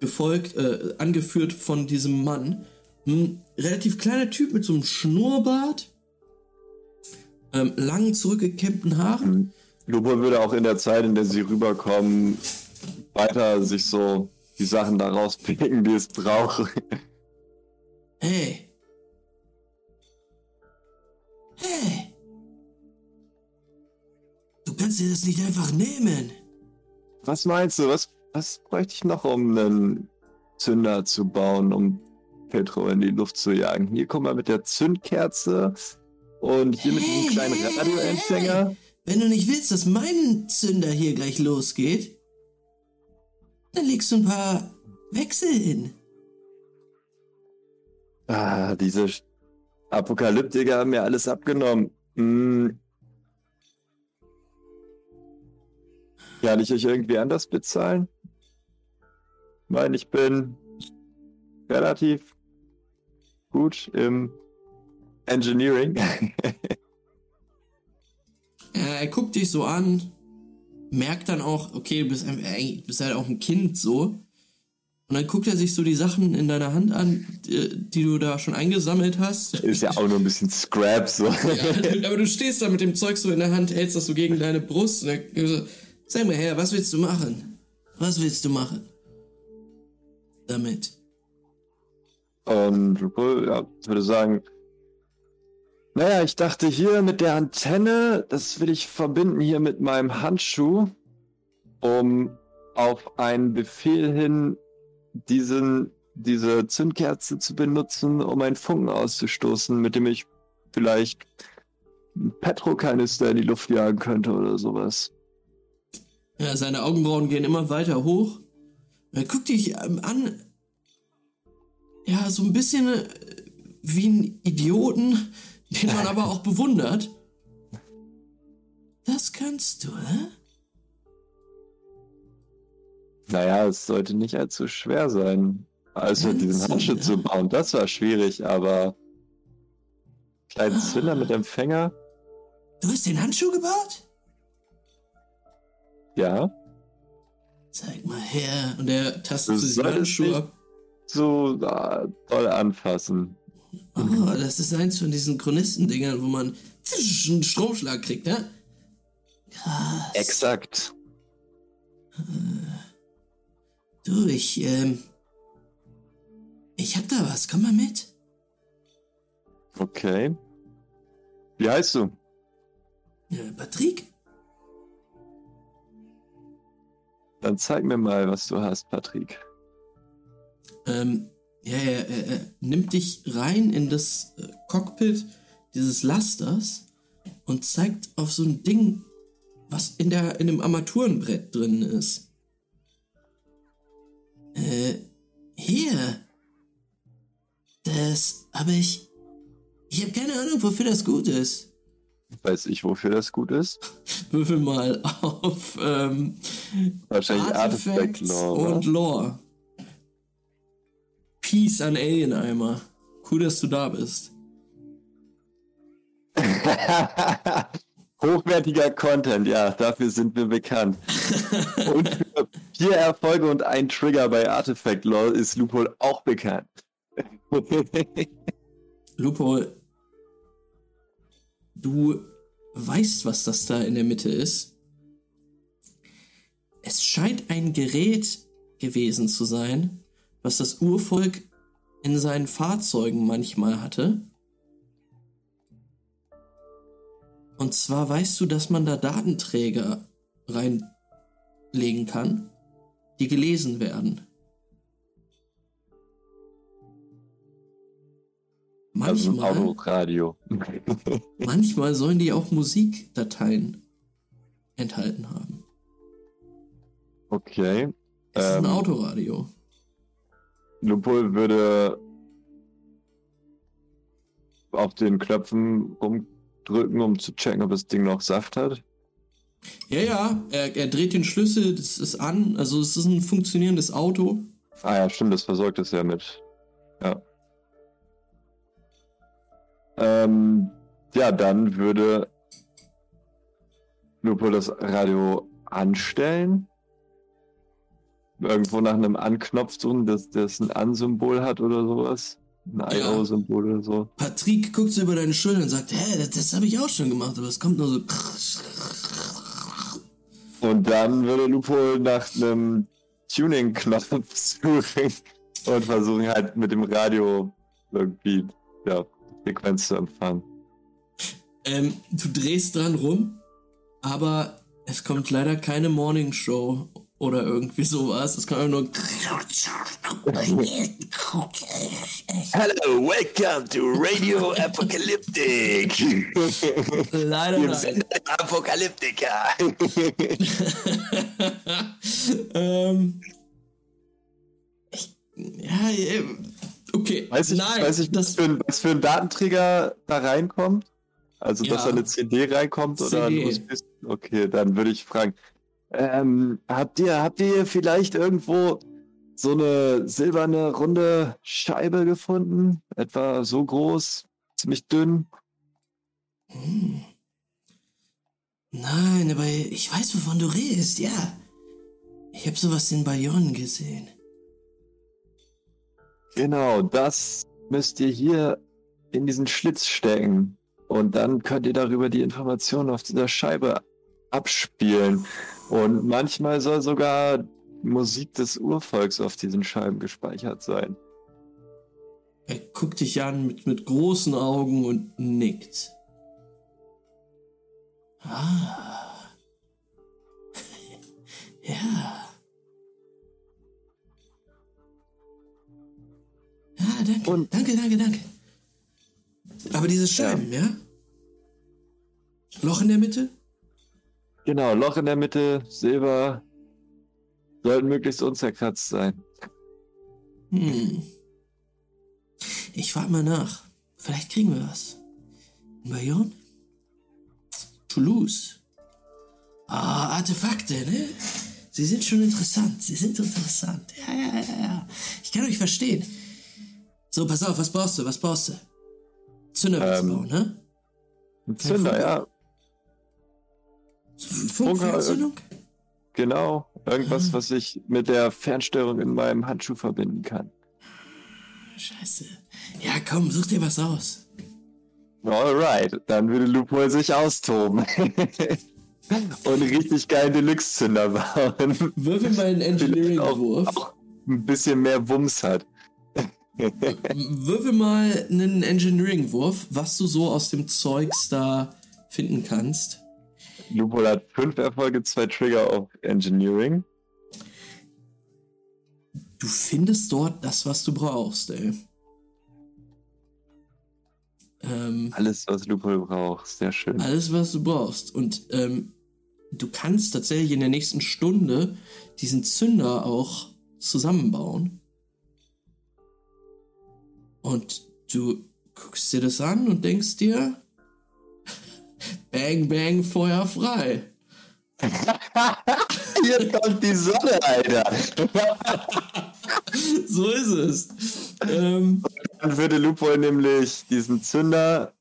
gefolgt, äh, angeführt von diesem Mann. Ein relativ kleiner Typ mit so einem Schnurrbart, ähm, langen, zurückgekämmten Haaren. Lupo würde auch in der Zeit, in der sie rüberkommen, weiter sich so die Sachen da rauspicken, die es braucht. Hey. Hey. Du kannst dir das nicht einfach nehmen. Was meinst du? Was, was bräuchte ich noch, um einen Zünder zu bauen, um Petro in die Luft zu jagen? Hier, guck mal mit der Zündkerze und hier mit diesem kleinen Hey, Radioempfänger. Wenn du nicht willst, dass mein Zünder hier gleich losgeht, dann legst du ein paar Wechsel hin. Ah, diese Apokalyptiker haben mir alles abgenommen. Hm. Kann ich euch irgendwie anders bezahlen? Ich meine, ich bin relativ gut im Engineering. *laughs* Ja, er guckt dich so an, merkt dann auch, okay, du bist, ein- bist halt auch ein Kind so. Und dann guckt er sich so die Sachen in deiner Hand an, die, die du da schon eingesammelt hast. Ist ja auch nur ein bisschen Scrap so. Ja, aber du stehst da mit dem Zeug so in der Hand, hältst das so gegen deine Brust und er so, sag mal her, was willst du machen? Was willst du machen? Damit. Und ja, ich würde sagen, naja, ich dachte hier mit der Antenne, das will ich verbinden hier mit meinem Handschuh, um auf einen Befehl hin diesen, diese Zündkerze zu benutzen, um einen Funken auszustoßen, mit dem ich vielleicht einen Petrokanister in die Luft jagen könnte oder sowas. Ja, seine Augenbrauen gehen immer weiter hoch. Er guckt dich ähm, an. Ja, so ein bisschen äh, wie ein Idioten, *laughs* den man aber auch bewundert. Das kannst du, hä? Naja, es sollte nicht allzu schwer sein. Also Ein diesen Handschuh Zünder. zu bauen, das war schwierig, aber kleinen Zylinder mit Empfänger, Du hast den Handschuh gebaut? Ja. Zeig mal her. Und er tastet so Handschuh nicht- ab. so ah, toll anfassen. Oh, das ist eins von diesen Chronistendingern, wo man einen Stromschlag kriegt, ne? Krass. Exakt. Du, ich, ähm. Ich hab da was, komm mal mit. Okay. Wie heißt du? Ja, Patrick? Dann zeig mir mal, was du hast, Patrick. Ähm, ja, ja, er, er nimmt dich rein in das äh, Cockpit dieses Lasters und zeigt auf so ein Ding, was in der in dem Armaturenbrett drin ist. Äh, hier. Das habe ich. Ich habe keine Ahnung, wofür das gut ist. Weiß ich, wofür das gut ist? Würfel mal auf ähm, Wahrscheinlich Artifact Lore. und Lore. Peace an Alien-Eimer. Cool, dass du da bist. *laughs* Hochwertiger Content, ja, dafür sind wir bekannt. *laughs* Und für vier Erfolge und ein Trigger bei Artifact Law ist Loophole auch bekannt. Loophole, du weißt, was das da in der Mitte ist. Es scheint ein Gerät gewesen zu sein, was das Urvolk in seinen Fahrzeugen manchmal hatte. Und zwar weißt du, dass man da Datenträger reinlegen kann, die gelesen werden. Also Manchmal, Autoradio. *laughs* manchmal sollen die auch Musikdateien enthalten haben. Okay. Es ist ein Ähm, Autoradio. Lupol würde auf den Knöpfen rumdrücken, um zu checken, ob das Ding noch Saft hat. Ja, ja, er, er dreht den Schlüssel, das ist an, also es ist ein funktionierendes Auto. Ah ja, stimmt, das versorgt es ja mit. Ja. Ähm, ja, dann würde Lupo das Radio anstellen. Irgendwo nach einem Anknopf suchen, dass das ein An-Symbol hat oder sowas. Ein Ja. IO-Symbol oder so. Patrick guckt so über deine Schulter und sagt, hä, das, das habe ich auch schon gemacht, aber es kommt nur so. Und dann würde Lupo nach einem Tuning-Knopf *laughs* suchen und versuchen halt mit dem Radio irgendwie, ja, Frequenz zu empfangen. Ähm, du drehst dran rum, aber es kommt leider keine Morning Show oder irgendwie sowas. Es kommt einfach nur. Hello, welcome to Radio Apocalyptic. Leider. Sender der Apokalyptiker. *laughs* ähm, ich, ja, okay. Weiß ich, nein, weiß ich was, das für ein, was für ein Datenträger da reinkommt? Also, dass Ja. da eine CD reinkommt oder ein CD. USB? Okay, dann würde ich fragen. Ähm, habt ihr, habt ihr vielleicht irgendwo so eine silberne runde Scheibe gefunden? Etwa so groß, ziemlich dünn? Hm. Nein, aber ich weiß, wovon du redest, ja. Ich habe sowas in Bayonne gesehen. Genau, das müsst ihr hier in diesen Schlitz stecken. Und dann könnt ihr darüber die Informationen auf dieser Scheibe abspielen. Und manchmal soll sogar Musik des Urvolks auf diesen Scheiben gespeichert sein. Er guckt dich an mit, mit großen Augen und nickt. Ah. *laughs* ja. Danke. Und- danke, danke, danke. Aber diese Scheiben, ja? Loch in der Mitte? Genau, Loch in der Mitte, Silber, sollten möglichst unzerkratzt sein. Hm. Ich frag mal nach. Vielleicht kriegen wir was. In Bayonne? Toulouse? Ah, Artefakte, ne? Sie sind schon interessant. Sie sind interessant. Ja, ja, ja, ja. Ich kann euch verstehen. So, pass auf, was brauchst du? Was brauchst du? Zünder willst Ähm, bauen, ne? Ein Zünder, ja, Funk für Funke, Entzündung? genau. Irgendwas, Ah. was ich mit der Fernsteuerung in meinem Handschuh verbinden kann. Scheiße. Ja, komm, such dir was aus. Alright, dann würde Loophole sich austoben. *laughs* Und richtig geilen Deluxe-Zünder bauen. Würfel mal einen Engineering-Wurf. ein bisschen mehr Wumms hat. Würfel mal einen Engineering-Wurf, was du so aus dem Zeugs da finden kannst. Loophole hat fünf Erfolge, zwei Trigger auf Engineering. Du findest dort das, was du brauchst, ey. Ähm, Alles, was Loophole braucht. Sehr schön. alles, was du brauchst. Und ähm, du kannst tatsächlich in der nächsten Stunde diesen Zünder auch zusammenbauen. Und du guckst dir das an und denkst dir, *laughs* bang, bang, Feuer frei. *laughs* Hier kommt die Sonne, Alter. *laughs* So ist es. Ähm, Dann würde Loophole nämlich diesen Zünder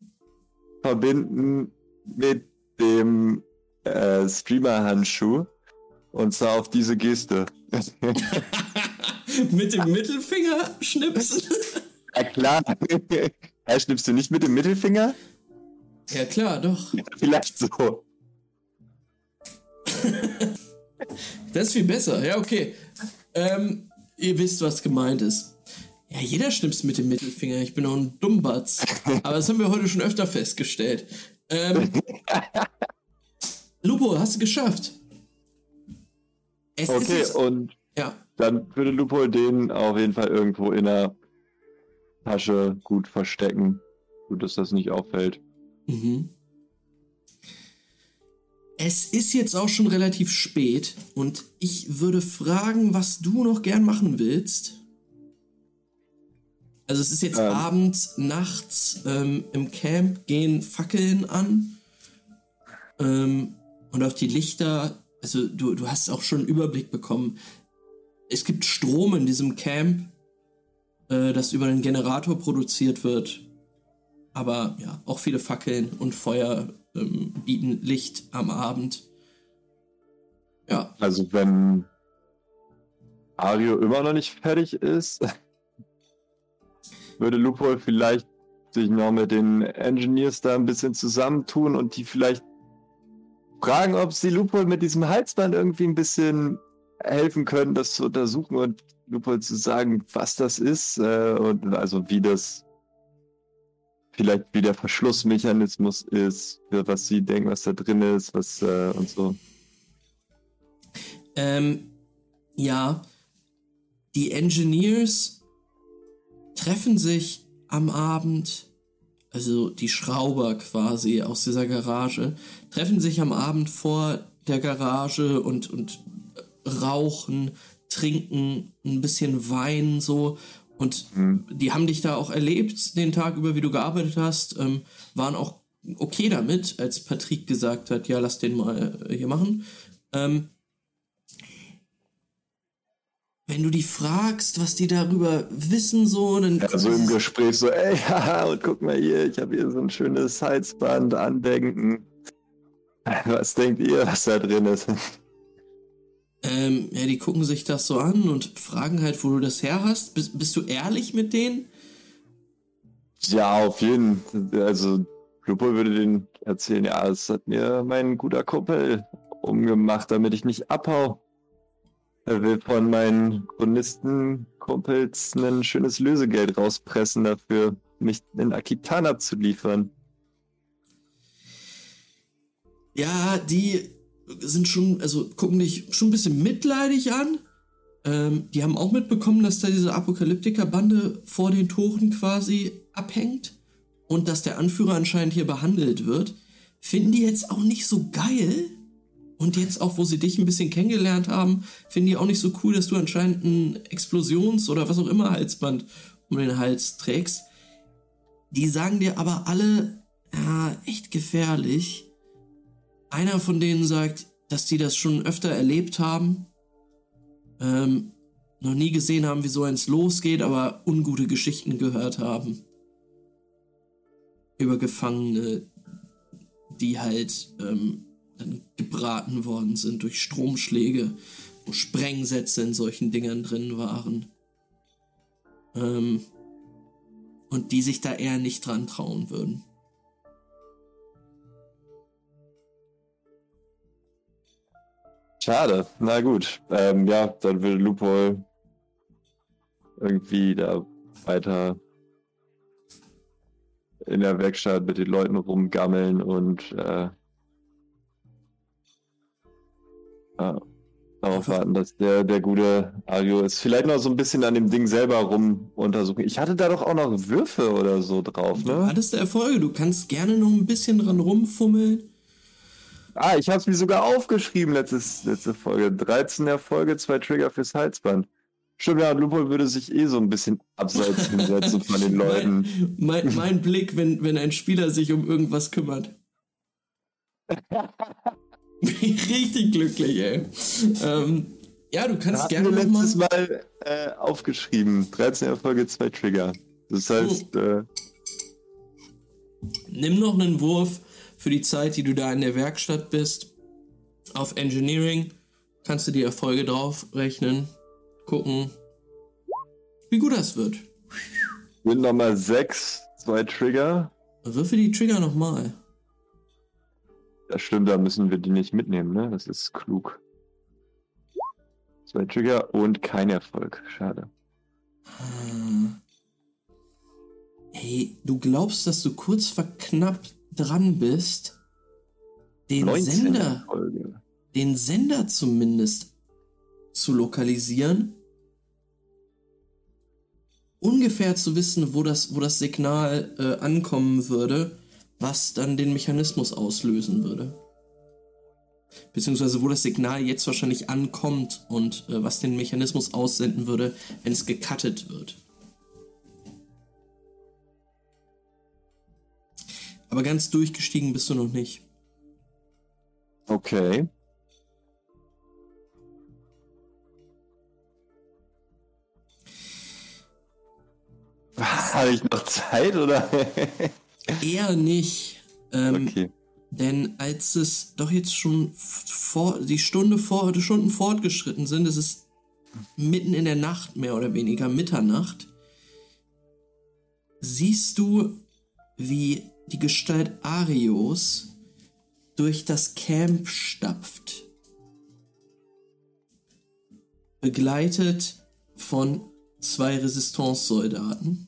verbinden mit dem äh, Streamer-Handschuh Und zwar auf diese Geste. mit dem Mittelfinger schnipsen? Ja klar. *laughs* Ja, schnippst du nicht mit dem Mittelfinger? Ja klar, doch. *laughs* Vielleicht so. *laughs* das ist viel besser. Ja, okay. Ähm, ihr wisst, was gemeint ist. Ja, jeder schnipst mit dem Mittelfinger. Ich bin auch ein Dummbatz. Aber das haben wir heute schon öfter festgestellt. Ähm, Lupo, hast du geschafft. Es okay, und ja. dann würde Lupo den auf jeden Fall irgendwo in der Tasche gut verstecken, so dass das nicht auffällt. Mhm. Es ist jetzt auch schon relativ spät und ich würde fragen, was du noch gern machen willst. Also es ist jetzt ähm. abends, nachts ähm, im Camp gehen Fackeln an ähm, und auch die Lichter. Also du, du hast auch schon einen Überblick bekommen. Es gibt Strom in diesem Camp, äh, das über einen Generator produziert wird. Aber ja, auch viele Fackeln und Feuer ähm, bieten Licht am Abend. Ja. Also wenn Ario immer noch nicht fertig ist, *laughs* würde Lupo vielleicht sich noch mit den Engineers da ein bisschen zusammentun und die vielleicht fragen, ob sie Lupo mit diesem Halsband irgendwie ein bisschen helfen können, das zu untersuchen und Lupo zu sagen, was das ist äh, und also wie das vielleicht wie der Verschlussmechanismus ist, was sie denken, was da drin ist, was äh, und so. Ähm, ja, die Engineers treffen sich am Abend, also die Schrauber quasi aus dieser Garage, treffen sich am Abend vor der Garage und, und rauchen, trinken ein bisschen Wein so und mhm. die haben dich da auch erlebt, den Tag über, wie du gearbeitet hast, ähm, waren auch okay damit, als Patrick gesagt hat, ja, lass den mal äh, hier machen. Ähm, wenn du die fragst, was die darüber wissen, so, dann. Ja, so im Gespräch so, ey, *laughs* haha, und guck mal hier, ich habe hier so ein schönes Halsband, Andenken. *laughs* Was denkt ihr, was da drin ist? Ähm, ja, die gucken sich das so an und fragen halt, wo du das her hast. Bist, bist du ehrlich mit denen? Ja, auf jeden Fall. Also, Lupo würde denen erzählen, ja, das hat mir mein guter Kumpel umgemacht, damit ich nicht abhau. Er will von meinen Chronistenkumpels ein schönes Lösegeld rauspressen dafür, mich in Akitana zu liefern. Ja, die sind schon, also gucken dich schon ein bisschen mitleidig an. Ähm, die haben auch mitbekommen, dass da diese Apokalyptiker-Bande vor den Toren quasi abhängt und dass der Anführer anscheinend hier behandelt wird. Finden die jetzt auch nicht so geil. Und jetzt auch, wo sie dich ein bisschen kennengelernt haben, finden die auch nicht so cool, dass du anscheinend ein Explosions- oder was auch immer Halsband um den Hals trägst. Die sagen dir aber alle, ja, echt gefährlich. Einer von denen sagt, dass die das schon öfter erlebt haben, ähm, noch nie gesehen haben, wie so eins losgeht, aber ungute Geschichten gehört haben. Über Gefangene, die halt ähm, dann gebraten worden sind durch Stromschläge, wo Sprengsätze in solchen Dingern drin waren. Ähm, und die sich da eher nicht dran trauen würden. Schade. Na gut. Ähm, ja, dann will Loophole irgendwie da weiter in der Werkstatt mit den Leuten rumgammeln und äh, ja, darauf warten, dass der, der gute Ario ist. Vielleicht noch so ein bisschen an dem Ding selber rum untersuchen. Ich hatte da doch auch noch Würfe oder so drauf, ne? Du hattest Erfolge. Du kannst gerne noch ein bisschen dran rumfummeln. Ah, ich habe es mir sogar aufgeschrieben, letztes, letzte Folge. 13 Erfolge, zwei Trigger fürs Halsband. Stimmt, ja, Lupo würde sich eh so ein bisschen abseits *laughs* hinsetzen von den Leuten. Mein, mein, mein, Blick, wenn, wenn ein Spieler sich um irgendwas kümmert. *laughs* Richtig glücklich, ey. Ähm, ja, du kannst da gerne noch letztes mal, mal äh, aufgeschrieben. 13 Erfolge, zwei Trigger. Das heißt, oh. äh, Nimm noch einen Wurf für die Zeit, die du da in der Werkstatt bist, auf Engineering. kannst du die Erfolge drauf rechnen, gucken, wie gut das wird. Sind nochmal sechs, zwei Trigger. Würfel die Trigger nochmal. Das stimmt, da müssen wir die nicht mitnehmen, ne? Das ist klug. Zwei Trigger und kein Erfolg. Schade. Hm. Hey, du glaubst, dass du kurz verknappt dran bist, den 19 Sender, den Sender zumindest zu lokalisieren? Ungefähr zu wissen, wo das, wo das Signal äh, ankommen würde, was dann den Mechanismus auslösen würde. Beziehungsweise wo das Signal jetzt wahrscheinlich ankommt und äh, was den Mechanismus aussenden würde, wenn es gecuttet wird. Aber ganz durchgestiegen bist du noch nicht. Okay. Habe ich noch Zeit oder? *laughs* Eher nicht. Ähm, okay. Denn als es doch jetzt schon vor, die Stunde vor, die Stunden fortgeschritten sind, es ist mitten in der Nacht, mehr oder weniger Mitternacht, siehst du, wie die Gestalt Arios durch das Camp stapft. Begleitet von zwei Resistance-Soldaten.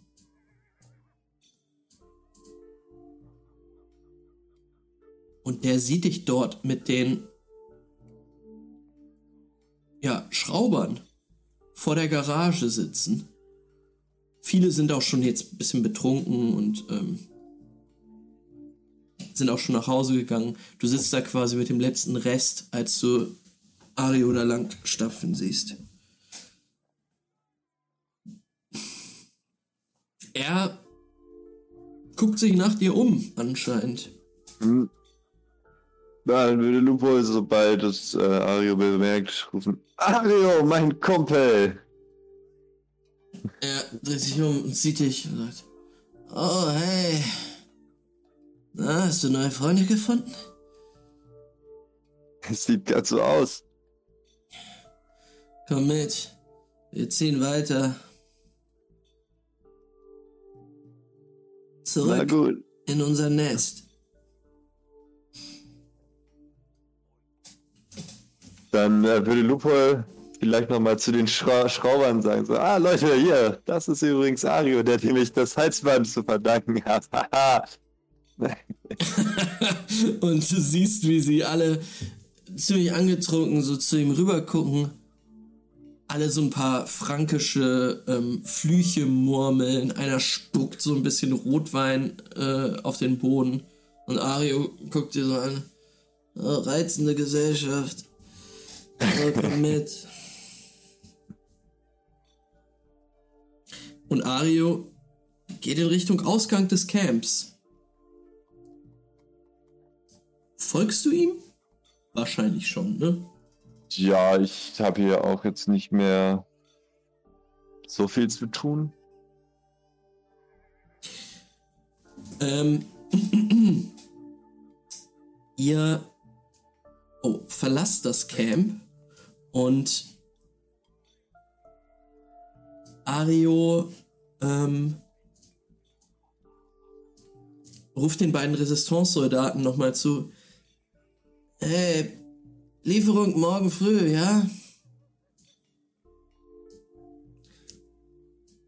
Und der sieht dich dort mit den ja, Schraubern vor der Garage sitzen. Viele sind auch schon jetzt ein bisschen betrunken und ähm, sind auch schon nach Hause gegangen. Du sitzt da quasi mit dem letzten Rest, als du Ario da lang stapfen siehst. Er guckt sich nach dir um, anscheinend. Hm. Dann würde Lupo, sobald es äh, Ario bemerkt, rufen: Ario, mein Kumpel! Er dreht sich um und sieht dich und sagt: Oh, hey. Na, hast du neue Freunde gefunden? Es sieht ganz so aus. Komm mit. Wir ziehen weiter. Zurück in unser Nest. Dann äh, würde Lupo vielleicht nochmal zu den Schra Schraubern sagen: so, Ah, Leute, hier, das ist übrigens Ario, der dem ich das Halsband zu verdanken *laughs* hat. *laughs* Und du siehst, wie sie alle ziemlich angetrunken so zu ihm rüber gucken. Alle so ein paar frankische ähm, Flüche murmeln. Einer spuckt so ein bisschen Rotwein äh, auf den Boden. Und Ario guckt dir so an. Oh, reizende Gesellschaft. Oh, *laughs* komm mit. Und Ario geht in Richtung Ausgang des Camps. Folgst du ihm? Wahrscheinlich schon, ne? Ja, ich habe hier auch jetzt nicht mehr so viel zu tun. Ähm, *clears throat* ihr oh, verlasst das Camp und Ario ähm, ruft den beiden Resistance-Soldaten nochmal zu. Hey, Lieferung morgen früh, ja?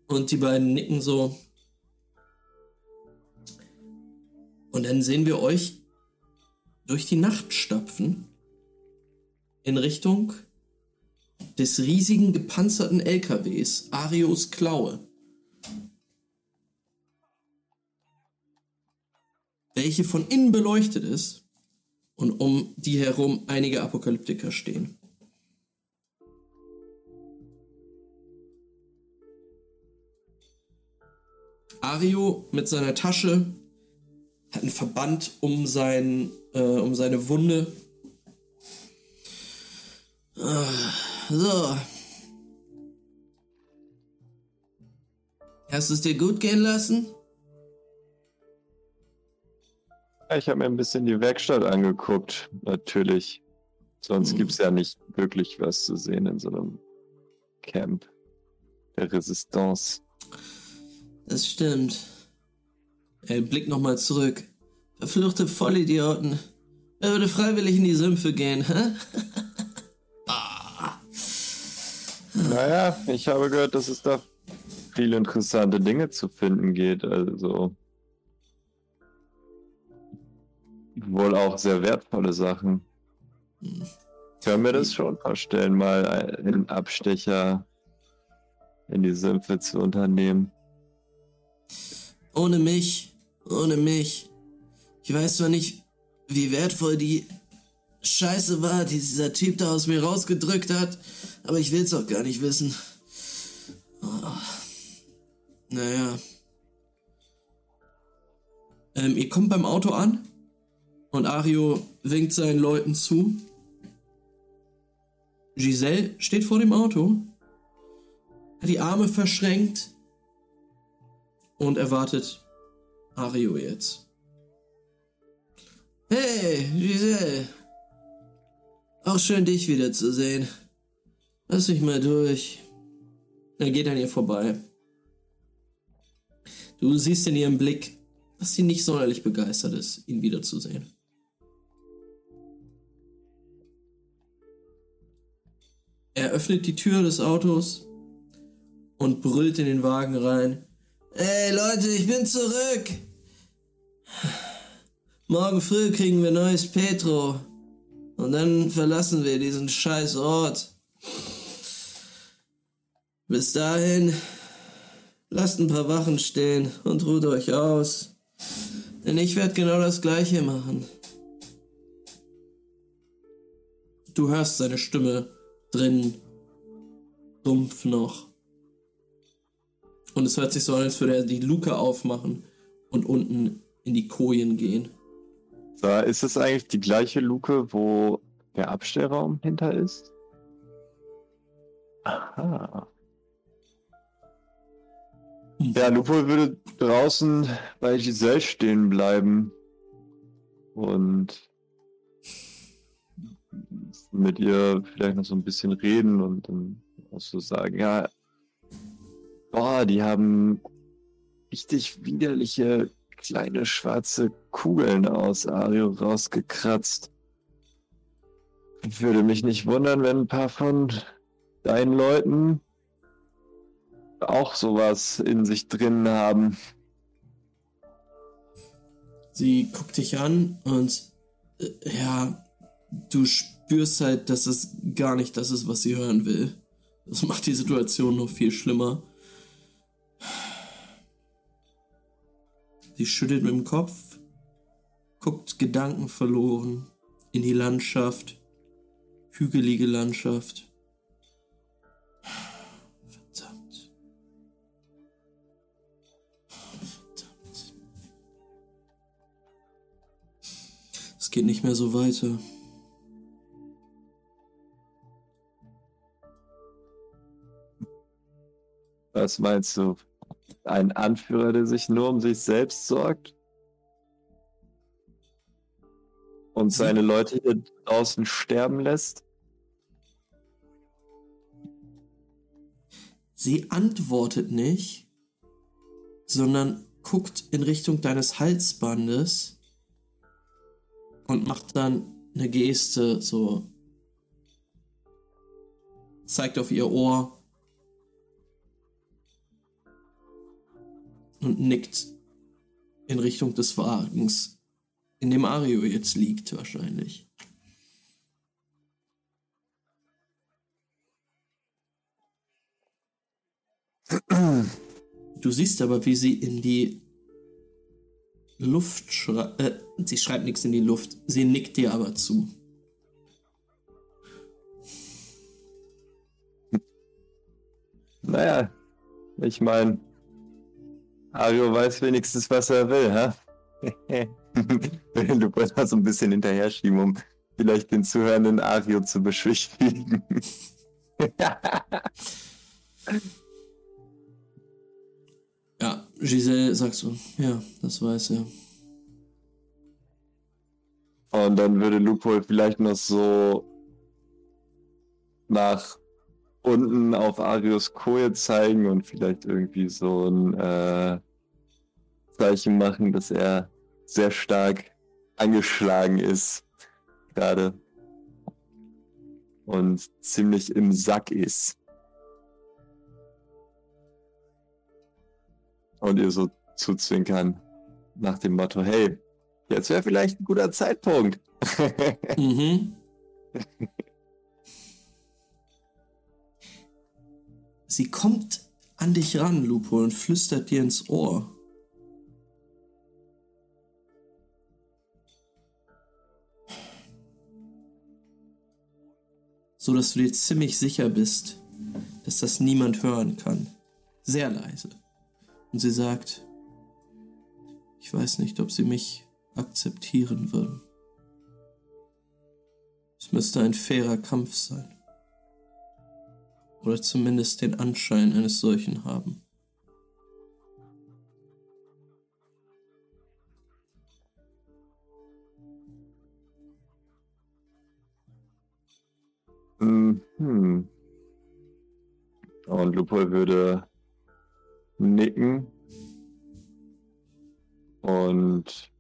Und die beiden nicken so. Und dann sehen wir euch durch die Nacht stapfen in Richtung des riesigen gepanzerten LKWs Arios Klaue. Welche von innen beleuchtet ist und um die herum einige Apokalyptiker stehen. Ario mit seiner Tasche hat einen Verband um, sein, äh, um seine Wunde. Ah, so. Hast du es dir gut gehen lassen? Ich habe mir ein bisschen die Werkstatt angeguckt, natürlich. Sonst Hm. gibt's ja nicht wirklich was zu sehen in so einem Camp der Resistance. Das stimmt. Er blickt nochmal zurück. Verfluchte Vollidioten. Er würde freiwillig in die Sümpfe gehen, hä? *laughs* ah. Naja, ich habe gehört, dass es da viele interessante Dinge zu finden geht. Also wohl auch sehr wertvolle Sachen. Hm. Kann mir das schon vorstellen, mal einen Abstecher in die Sümpfe zu unternehmen. Ohne mich, ohne mich. Ich weiß zwar nicht, wie wertvoll die Scheiße war, die dieser Typ da aus mir rausgedrückt hat, aber ich will's auch gar nicht wissen. Oh. Naja. Ähm, ihr kommt beim Auto an und Ario winkt seinen Leuten zu. Giselle steht vor dem Auto, hat die Arme verschränkt und erwartet Ario jetzt. Hey, Giselle. Auch schön, dich wiederzusehen. Lass mich mal durch. Er geht an ihr vorbei. Du siehst in ihrem Blick, dass sie nicht sonderlich begeistert ist, ihn wiederzusehen. Er öffnet die Tür des Autos und brüllt in den Wagen rein. Ey Leute, ich bin zurück! Morgen früh kriegen wir neues Petro. Und dann verlassen wir diesen scheiß Ort. Bis dahin, lasst ein paar Wachen stehen und ruht euch aus. Denn ich werde genau das gleiche machen. Du hörst seine Stimme drin, dumpf noch. Und es hört sich so an, als würde er die Luke aufmachen und unten in die Kojen gehen. So, ist es eigentlich die gleiche Luke, wo der Abstellraum hinter ist? Aha. Ja, Lupo würde draußen bei Giselle stehen bleiben und mit ihr vielleicht noch so ein bisschen reden und dann auch so sagen, ja, boah, die haben richtig widerliche kleine schwarze Kugeln aus Ario rausgekratzt. Würde mich nicht wundern, wenn ein paar von deinen Leuten auch sowas in sich drin haben. Sie guckt dich an und äh, ja, du spürst halt, dass es gar nicht das ist, was sie hören will. Das macht die Situation noch viel schlimmer. Sie schüttelt mit dem Kopf, guckt gedankenverloren in die Landschaft, hügelige Landschaft. Verdammt. Verdammt. Es geht nicht mehr so weiter. Was meinst du? Ein Anführer, der sich nur um sich selbst sorgt? Und seine Leute hier draußen sterben lässt? Sie antwortet nicht, sondern guckt in Richtung deines Halsbandes und macht dann eine Geste, so zeigt auf ihr Ohr und nickt in Richtung des Wagens, in dem Ario jetzt liegt wahrscheinlich. Du siehst aber, wie sie in die Luft schreibt. Äh, sie schreibt nichts in die Luft. Sie nickt dir aber zu. Naja, ich meine, Ario weiß wenigstens, was er will, hä? *laughs* du wolltest mal so ein bisschen hinterher schieben, um vielleicht den zuhörenden Ario zu beschwichtigen. *laughs* Ja, Giselle sagt so, ja, das weiß er. Und dann würde Luke wohl vielleicht noch so nach unten auf Arius Koje zeigen und vielleicht irgendwie so ein äh, Zeichen machen, dass er sehr stark angeschlagen ist gerade und ziemlich im Sack ist. Und ihr so zuzwinkern nach dem Motto, hey, jetzt wäre vielleicht ein guter Zeitpunkt. *laughs* Mhm. *laughs* Sie kommt an dich ran, Lupo, und flüstert dir ins Ohr. So dass du dir ziemlich sicher bist, dass das niemand hören kann. Sehr leise. Und sie sagt, ich weiß nicht, ob sie mich akzeptieren würden. Es müsste ein fairer Kampf sein. Oder zumindest den Anschein eines solchen haben. Mhm. Und Lupol würde nicken und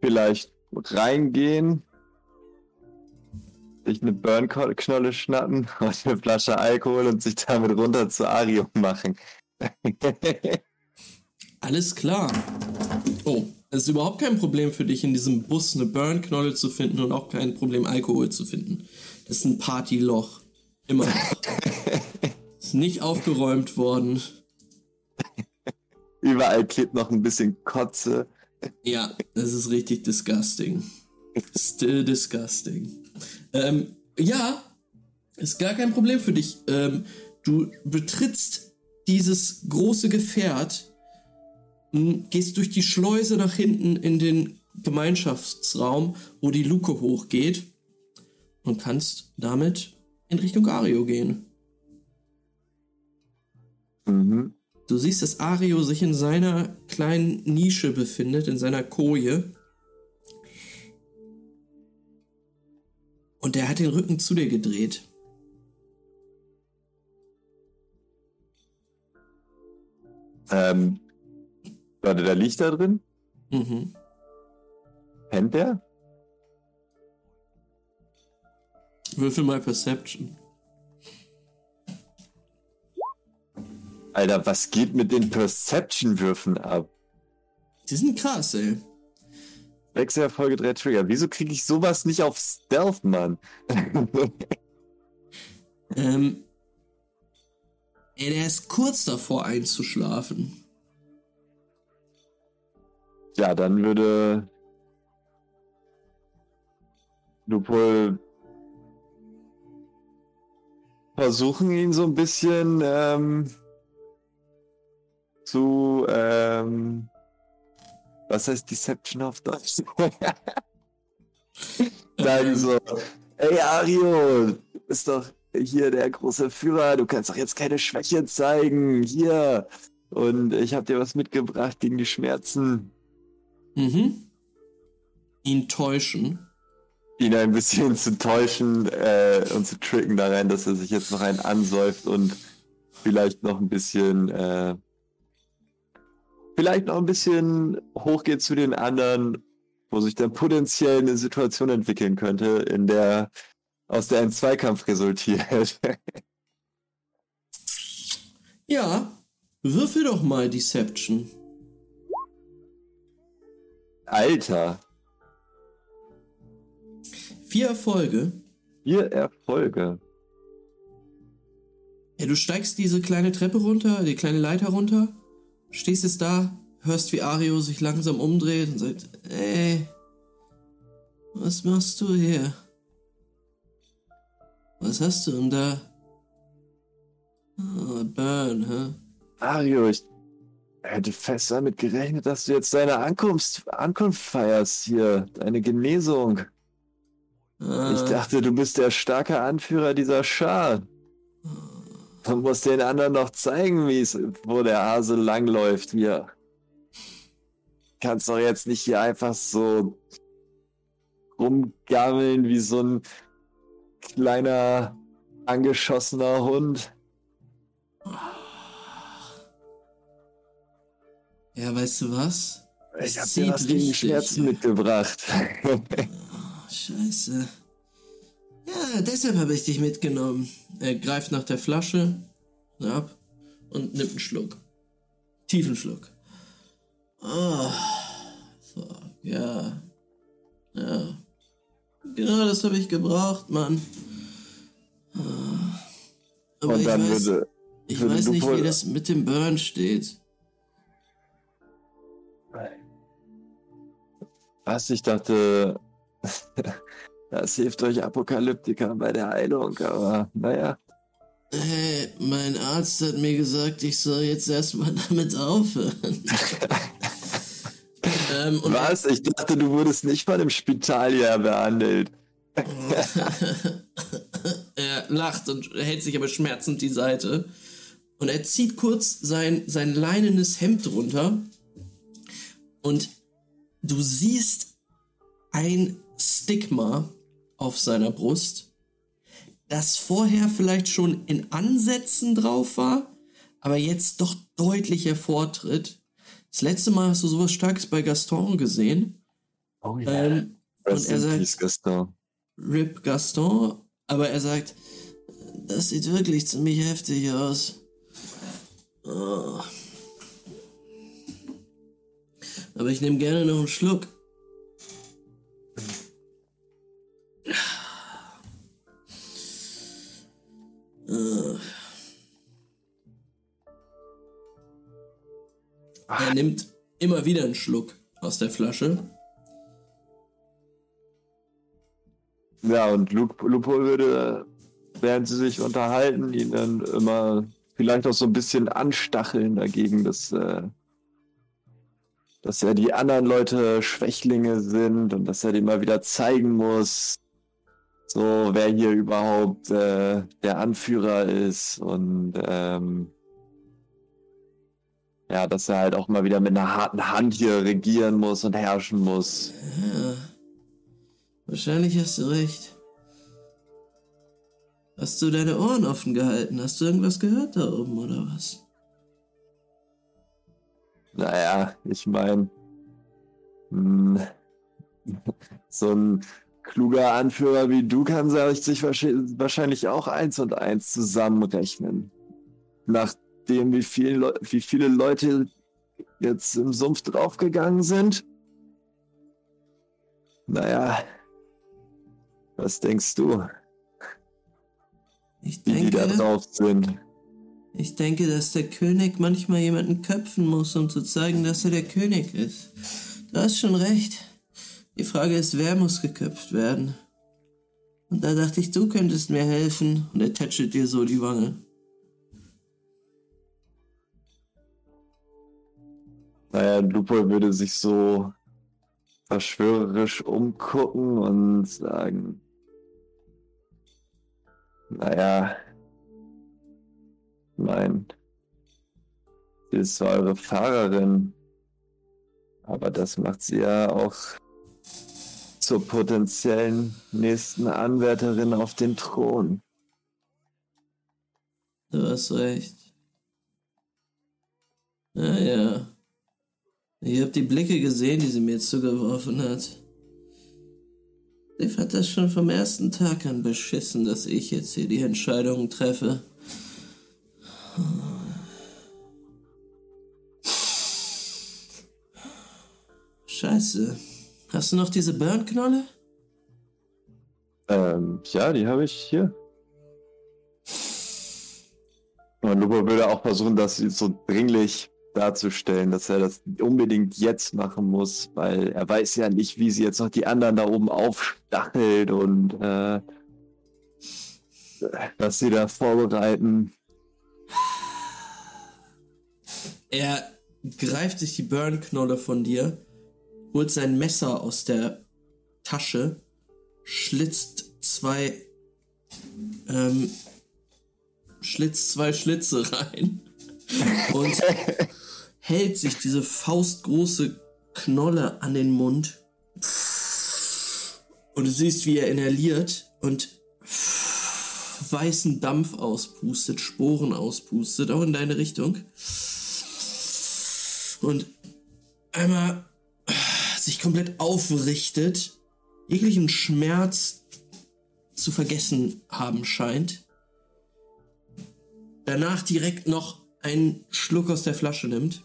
vielleicht reingehen, sich eine Burnknolle schnappen *laughs* und eine Flasche Alkohol und sich damit runter zu Arium machen. *laughs* Alles klar. Oh, es ist überhaupt kein Problem für dich, in diesem Bus eine Burnknolle zu finden und auch kein Problem, Alkohol zu finden. Das ist ein Partyloch. Immer noch. *laughs* ist nicht aufgeräumt worden. Überall klebt noch ein bisschen Kotze. Ja, das ist richtig disgusting. Still disgusting. Ähm, ja, ist gar kein Problem für dich. Ähm, du betrittst dieses große Gefährt, m, gehst durch die Schleuse nach hinten in den Gemeinschaftsraum, wo die Luke hochgeht und kannst damit in Richtung Ario gehen. Mhm. Du siehst, dass Ario sich in seiner kleinen Nische befindet, in seiner Koje. Und er hat den Rücken zu dir gedreht. Ähm, warte, da liegt da drin? Mhm. Pennt der? Würfel mal Perception. Alter, was geht mit den Perception-Würfen ab? Die sind krass, ey. Wechselerfolge, drei Trigger. Wieso kriege ich sowas nicht auf Stealth, Mann? *laughs* Ähm. Ey, der ist kurz davor einzuschlafen. ja, dann würde Lupol versuchen, ihn so ein bisschen ähm, zu ähm, was heißt Deception auf Deutsch? *laughs* Sagen so, ey Ario, du bist doch hier der große Führer, du kannst doch jetzt keine Schwäche zeigen, hier. Und ich habe dir was mitgebracht gegen die Schmerzen. Mhm. Ihn täuschen. ihn ein bisschen zu täuschen äh, und zu tricken da rein, dass er sich jetzt noch einen ansäuft und vielleicht noch ein bisschen, äh, vielleicht noch ein bisschen hochgeht zu den anderen, wo sich dann potenziell eine Situation entwickeln könnte, in der aus der ein Zweikampf resultiert. *laughs* Ja, würfel doch mal Deception. Alter, Vier Erfolge. vier Erfolge. Ja, du steigst diese kleine Treppe runter, die kleine Leiter runter, stehst jetzt da, hörst, wie Ario sich langsam umdreht und sagt, ey, was machst du hier? Was hast du denn da? Oh, Burn, hä? Mario, ich hätte fest damit gerechnet, dass du jetzt deine Ankunft, Ankunft feierst hier, deine Genesung. Ah, Ich dachte, du bist der starke Anführer dieser Schar. Du musst den anderen noch zeigen, wie es, wo der Hase langläuft hier. Kannst doch jetzt nicht hier einfach so rumgammeln wie so ein kleiner angeschossener Hund. Ja, weißt du was? Ich hab dir was gegen. Schmerzen mitgebracht. Scheiße. Ja, deshalb habe ich dich mitgenommen. Er greift nach der Flasche ab und nimmt einen Schluck. Tiefen Schluck. Oh, fuck, ja. Ja. Genau das habe ich gebraucht, Mann. Ah. Aber Und ich weiß, würde, ich würde weiß nicht, wie das mit dem Burn steht. was ich dachte, *laughs* das hilft euch Apokalyptikern bei der Heilung, aber naja. Hey, mein Arzt hat mir gesagt, ich soll jetzt erstmal *laughs* damit aufhören. *laughs* ähm, Was? Ich dachte, du wurdest nicht mal im Spital ja behandelt. *laughs* er lacht und hält sich aber schmerzend die Seite. Und er zieht kurz sein, sein leinenes Hemd runter. Und du siehst ein Stigma auf seiner Brust, das vorher vielleicht schon in Ansätzen drauf war, aber jetzt doch deutlich hervortritt. Das letzte Mal hast du sowas Starkes bei Gaston gesehen. Oh Ähm, Rest und er sagt- Gaston. Rip Gaston, aber er sagt, das sieht wirklich ziemlich heftig aus. Oh. Aber ich nehme gerne noch einen Schluck. Äh. Er nimmt immer wieder einen Schluck aus der Flasche. Ja, und Lupo, Lupo würde, während sie sich unterhalten, ihn dann immer vielleicht auch so ein bisschen anstacheln dagegen, dass, äh, dass ja die anderen Leute Schwächlinge sind und dass er dem mal wieder zeigen muss, so wer hier überhaupt äh, der Anführer ist und ähm, ja, dass er halt auch mal wieder mit einer harten Hand hier regieren muss und herrschen muss. Ja. Wahrscheinlich hast du recht. Hast du deine Ohren offen gehalten? Hast du irgendwas gehört da oben oder was? Naja, ich meine, *laughs* so ein kluger Anführer wie du kann sich wahrscheinlich auch eins und eins zusammenrechnen. Nachdem wie, viel wie viele Leute jetzt im Sumpf draufgegangen sind. Naja, was denkst du, Ich wie die da denke, drauf sind? ich denke, dass der König manchmal jemanden köpfen muss, um zu zeigen, dass er der König ist. Du hast schon recht. Die Frage ist, wer muss geköpft werden? Und da dachte ich, du könntest mir helfen. Und er tätschelt dir so die Wange. Naja, Lupo würde sich so verschwörerisch umgucken und sagen, naja, mein, sie ist zwar eure Fahrerin, aber das macht sie ja auch zur potenziellen nächsten Anwärterin auf den Thron. Du hast recht. Ja, ja. Ich hab die Blicke gesehen, die sie mir zugeworfen hat. Sie fand das schon vom ersten Tag an beschissen, dass ich jetzt hier die Entscheidungen treffe. Scheiße. Hast du noch diese Burnknolle? Ähm, ja, die habe ich hier. Und Lupo würde auch versuchen, das so dringlich darzustellen, dass er das unbedingt jetzt machen muss, weil er weiß ja nicht, wie sie jetzt noch die anderen da oben aufstachelt und äh, was sie da vorbereiten. Er greift sich die Burnknolle von dir, holt sein Messer aus der Tasche, schlitzt zwei, ähm, schlitzt zwei Schlitze rein *laughs* und hält sich diese faustgroße Knolle an den Mund. Und du siehst, wie er inhaliert und weißen Dampf auspustet, Sporen auspustet, auch in deine Richtung. Und einmal komplett aufrichtet, jeglichen Schmerz zu vergessen haben scheint. Danach direkt noch einen Schluck aus der Flasche nimmt,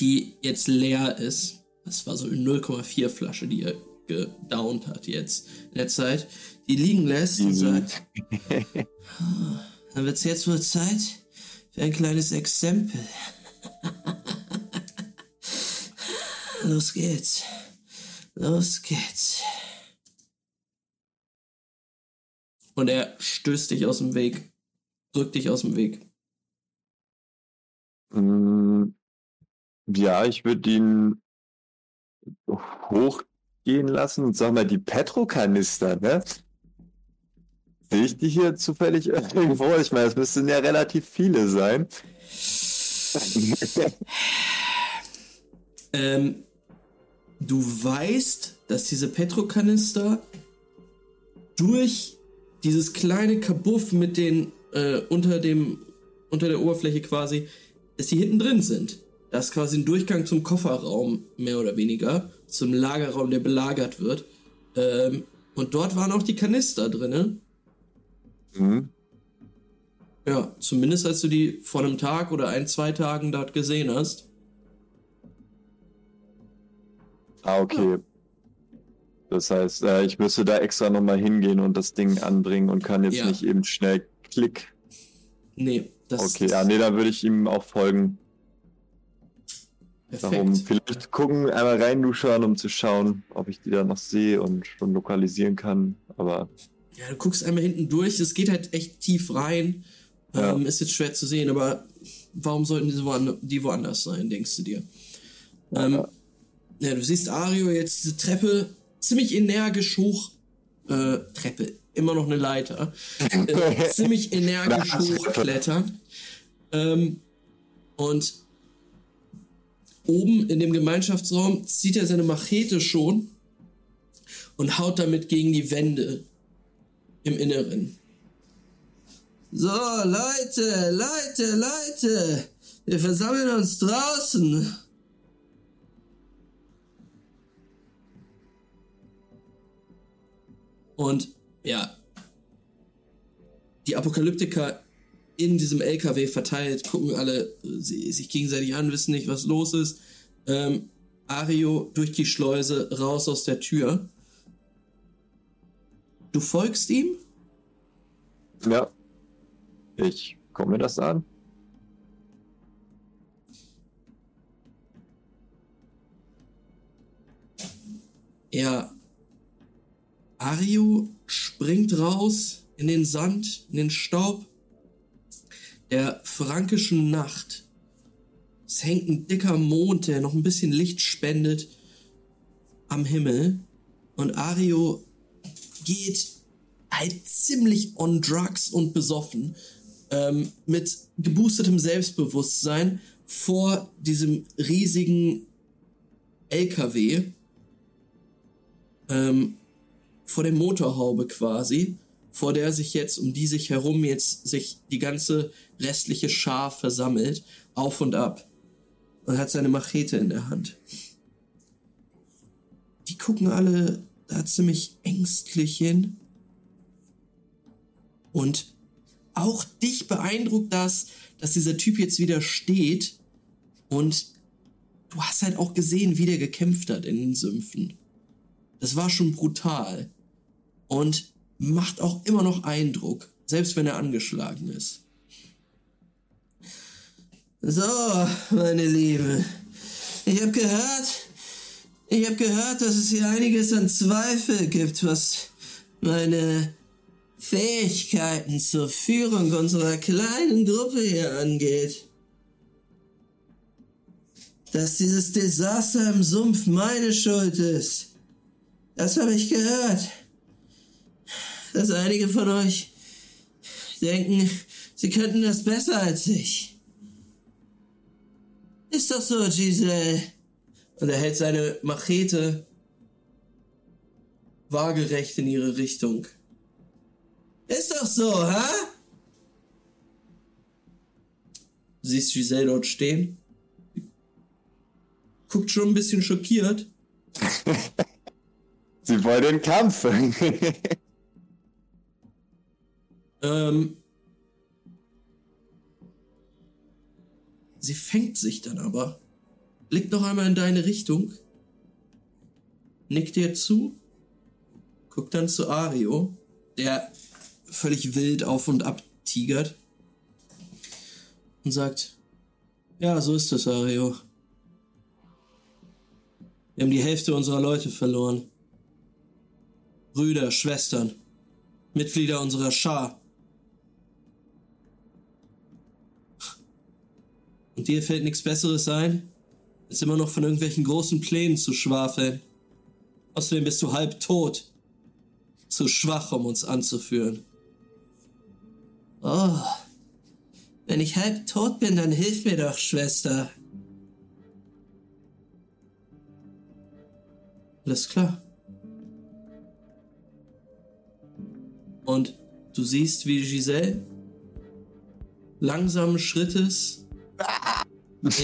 die jetzt leer ist. Das war so eine 0,4 Flasche, die er gedownt hat jetzt in der Zeit. Die liegen lässt und sagt, "Ah, dann wird es jetzt wohl Zeit für ein kleines Exempel. Los geht's. Los geht's. Und er stößt dich aus dem Weg. Drückt dich aus dem Weg. Mm, Ja, ich würde ihn hochgehen lassen und sag mal, die Petrokanister, ne? Sehe ich die hier zufällig irgendwo? Ich meine, es müssten ja relativ viele sein. Ähm, du weißt, dass diese Petrokanister durch dieses kleine Kabuff mit den äh, unter dem unter der Oberfläche quasi, dass die hinten drin sind. Das ist quasi ein Durchgang zum Kofferraum, mehr oder weniger, zum Lagerraum, der belagert wird. Ähm, und dort waren auch die Kanister drinne. Hm? Ja, zumindest als du die vor einem Tag oder ein, zwei Tagen dort gesehen hast. Ah, okay. Das heißt, äh, ich müsste da extra nochmal hingehen und das Ding anbringen und kann jetzt Ja. nicht eben schnell klick. Nee, das Okay, ja, nee, dann würde ich ihm auch folgen. perfekt. Darum vielleicht gucken, einmal reinduschern, um zu schauen, ob ich die da noch sehe und schon lokalisieren kann. Aber Ja, du guckst einmal hinten durch, es geht halt echt tief rein. Ja. Ähm, ist jetzt schwer zu sehen, aber warum sollten die, woanders, die woanders sein, denkst du dir? Ähm, ja, du siehst Ario jetzt diese Treppe ziemlich energisch hoch. Äh, Treppe, immer noch eine Leiter. Äh, *laughs* ziemlich energisch hochklettern. Ähm, und oben in dem Gemeinschaftsraum zieht er seine Machete schon und haut damit gegen die Wände im Inneren. So, Leute, Leute, Leute, wir versammeln uns draußen. Und ja, die Apokalyptiker in diesem LKW verteilt, gucken alle sie, sich gegenseitig an, wissen nicht, was los ist. Ähm, Ario durch die Schleuse raus aus der Tür. Du folgst ihm? ja, ich gucke mir das an. Ja. Ario springt raus in den Sand, in den Staub der frankischen Nacht. Es hängt ein dicker Mond, der noch ein bisschen Licht spendet am Himmel. Und Ario geht halt ziemlich on drugs und besoffen, ähm, mit geboostetem Selbstbewusstsein vor diesem riesigen LKW, ähm, vor der Motorhaube quasi, vor der sich jetzt, um die sich herum jetzt sich die ganze restliche Schar versammelt, auf und ab. Und hat seine Machete in der Hand. Die gucken alle da ziemlich ängstlich hin. Und auch dich beeindruckt das, dass dieser Typ jetzt wieder steht und du hast halt auch gesehen, wie der gekämpft hat in den Sümpfen. Das war schon brutal. Und macht auch immer noch Eindruck, selbst wenn er angeschlagen ist. So, meine Liebe. Ich habe gehört, ich habe gehört, dass es hier einiges an Zweifel gibt, was meine Fähigkeiten zur Führung unserer kleinen Gruppe hier angeht. Dass dieses Desaster im Sumpf meine Schuld ist. Das habe ich gehört. Dass einige von euch denken, sie könnten das besser als ich. Ist doch so, Giselle. Und er hält seine Machete waagerecht in ihre Richtung. Ist doch so, hä? Du siehst Giselle dort stehen. Guckt schon ein bisschen schockiert. *laughs* Sie wollen den Kampf. *laughs* Ähm, sie fängt sich dann aber, blickt noch einmal in deine Richtung, nickt dir zu, guckt dann zu Ario, der völlig wild auf und ab tigert und sagt, ja, so ist es, Ario. Wir haben die Hälfte unserer Leute verloren. Brüder, Schwestern, Mitglieder unserer Schar. Und dir fällt nichts Besseres ein, als immer noch von irgendwelchen großen Plänen zu schwafeln. Außerdem bist du halb tot. Zu schwach, um uns anzuführen. Oh. Wenn ich halb tot bin, dann hilf mir doch, Schwester. Alles klar. Und du siehst, wie Giselle langsamen Schrittes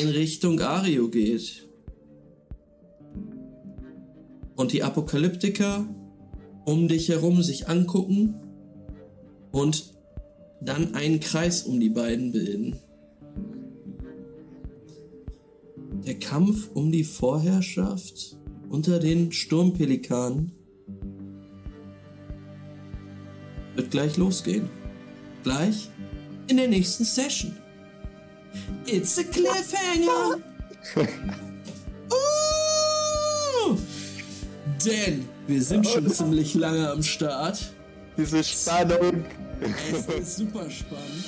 in Richtung Ario geht. Und die Apokalyptiker um dich herum sich angucken und dann einen Kreis um die beiden bilden. Der Kampf um die Vorherrschaft unter den Sturmpelikanen wird gleich losgehen. Gleich in der nächsten Session. It's a cliffhanger! uh, *laughs* denn wir sind schon *laughs* ziemlich lange am Start. Diese Spannung. Es ist super spannend.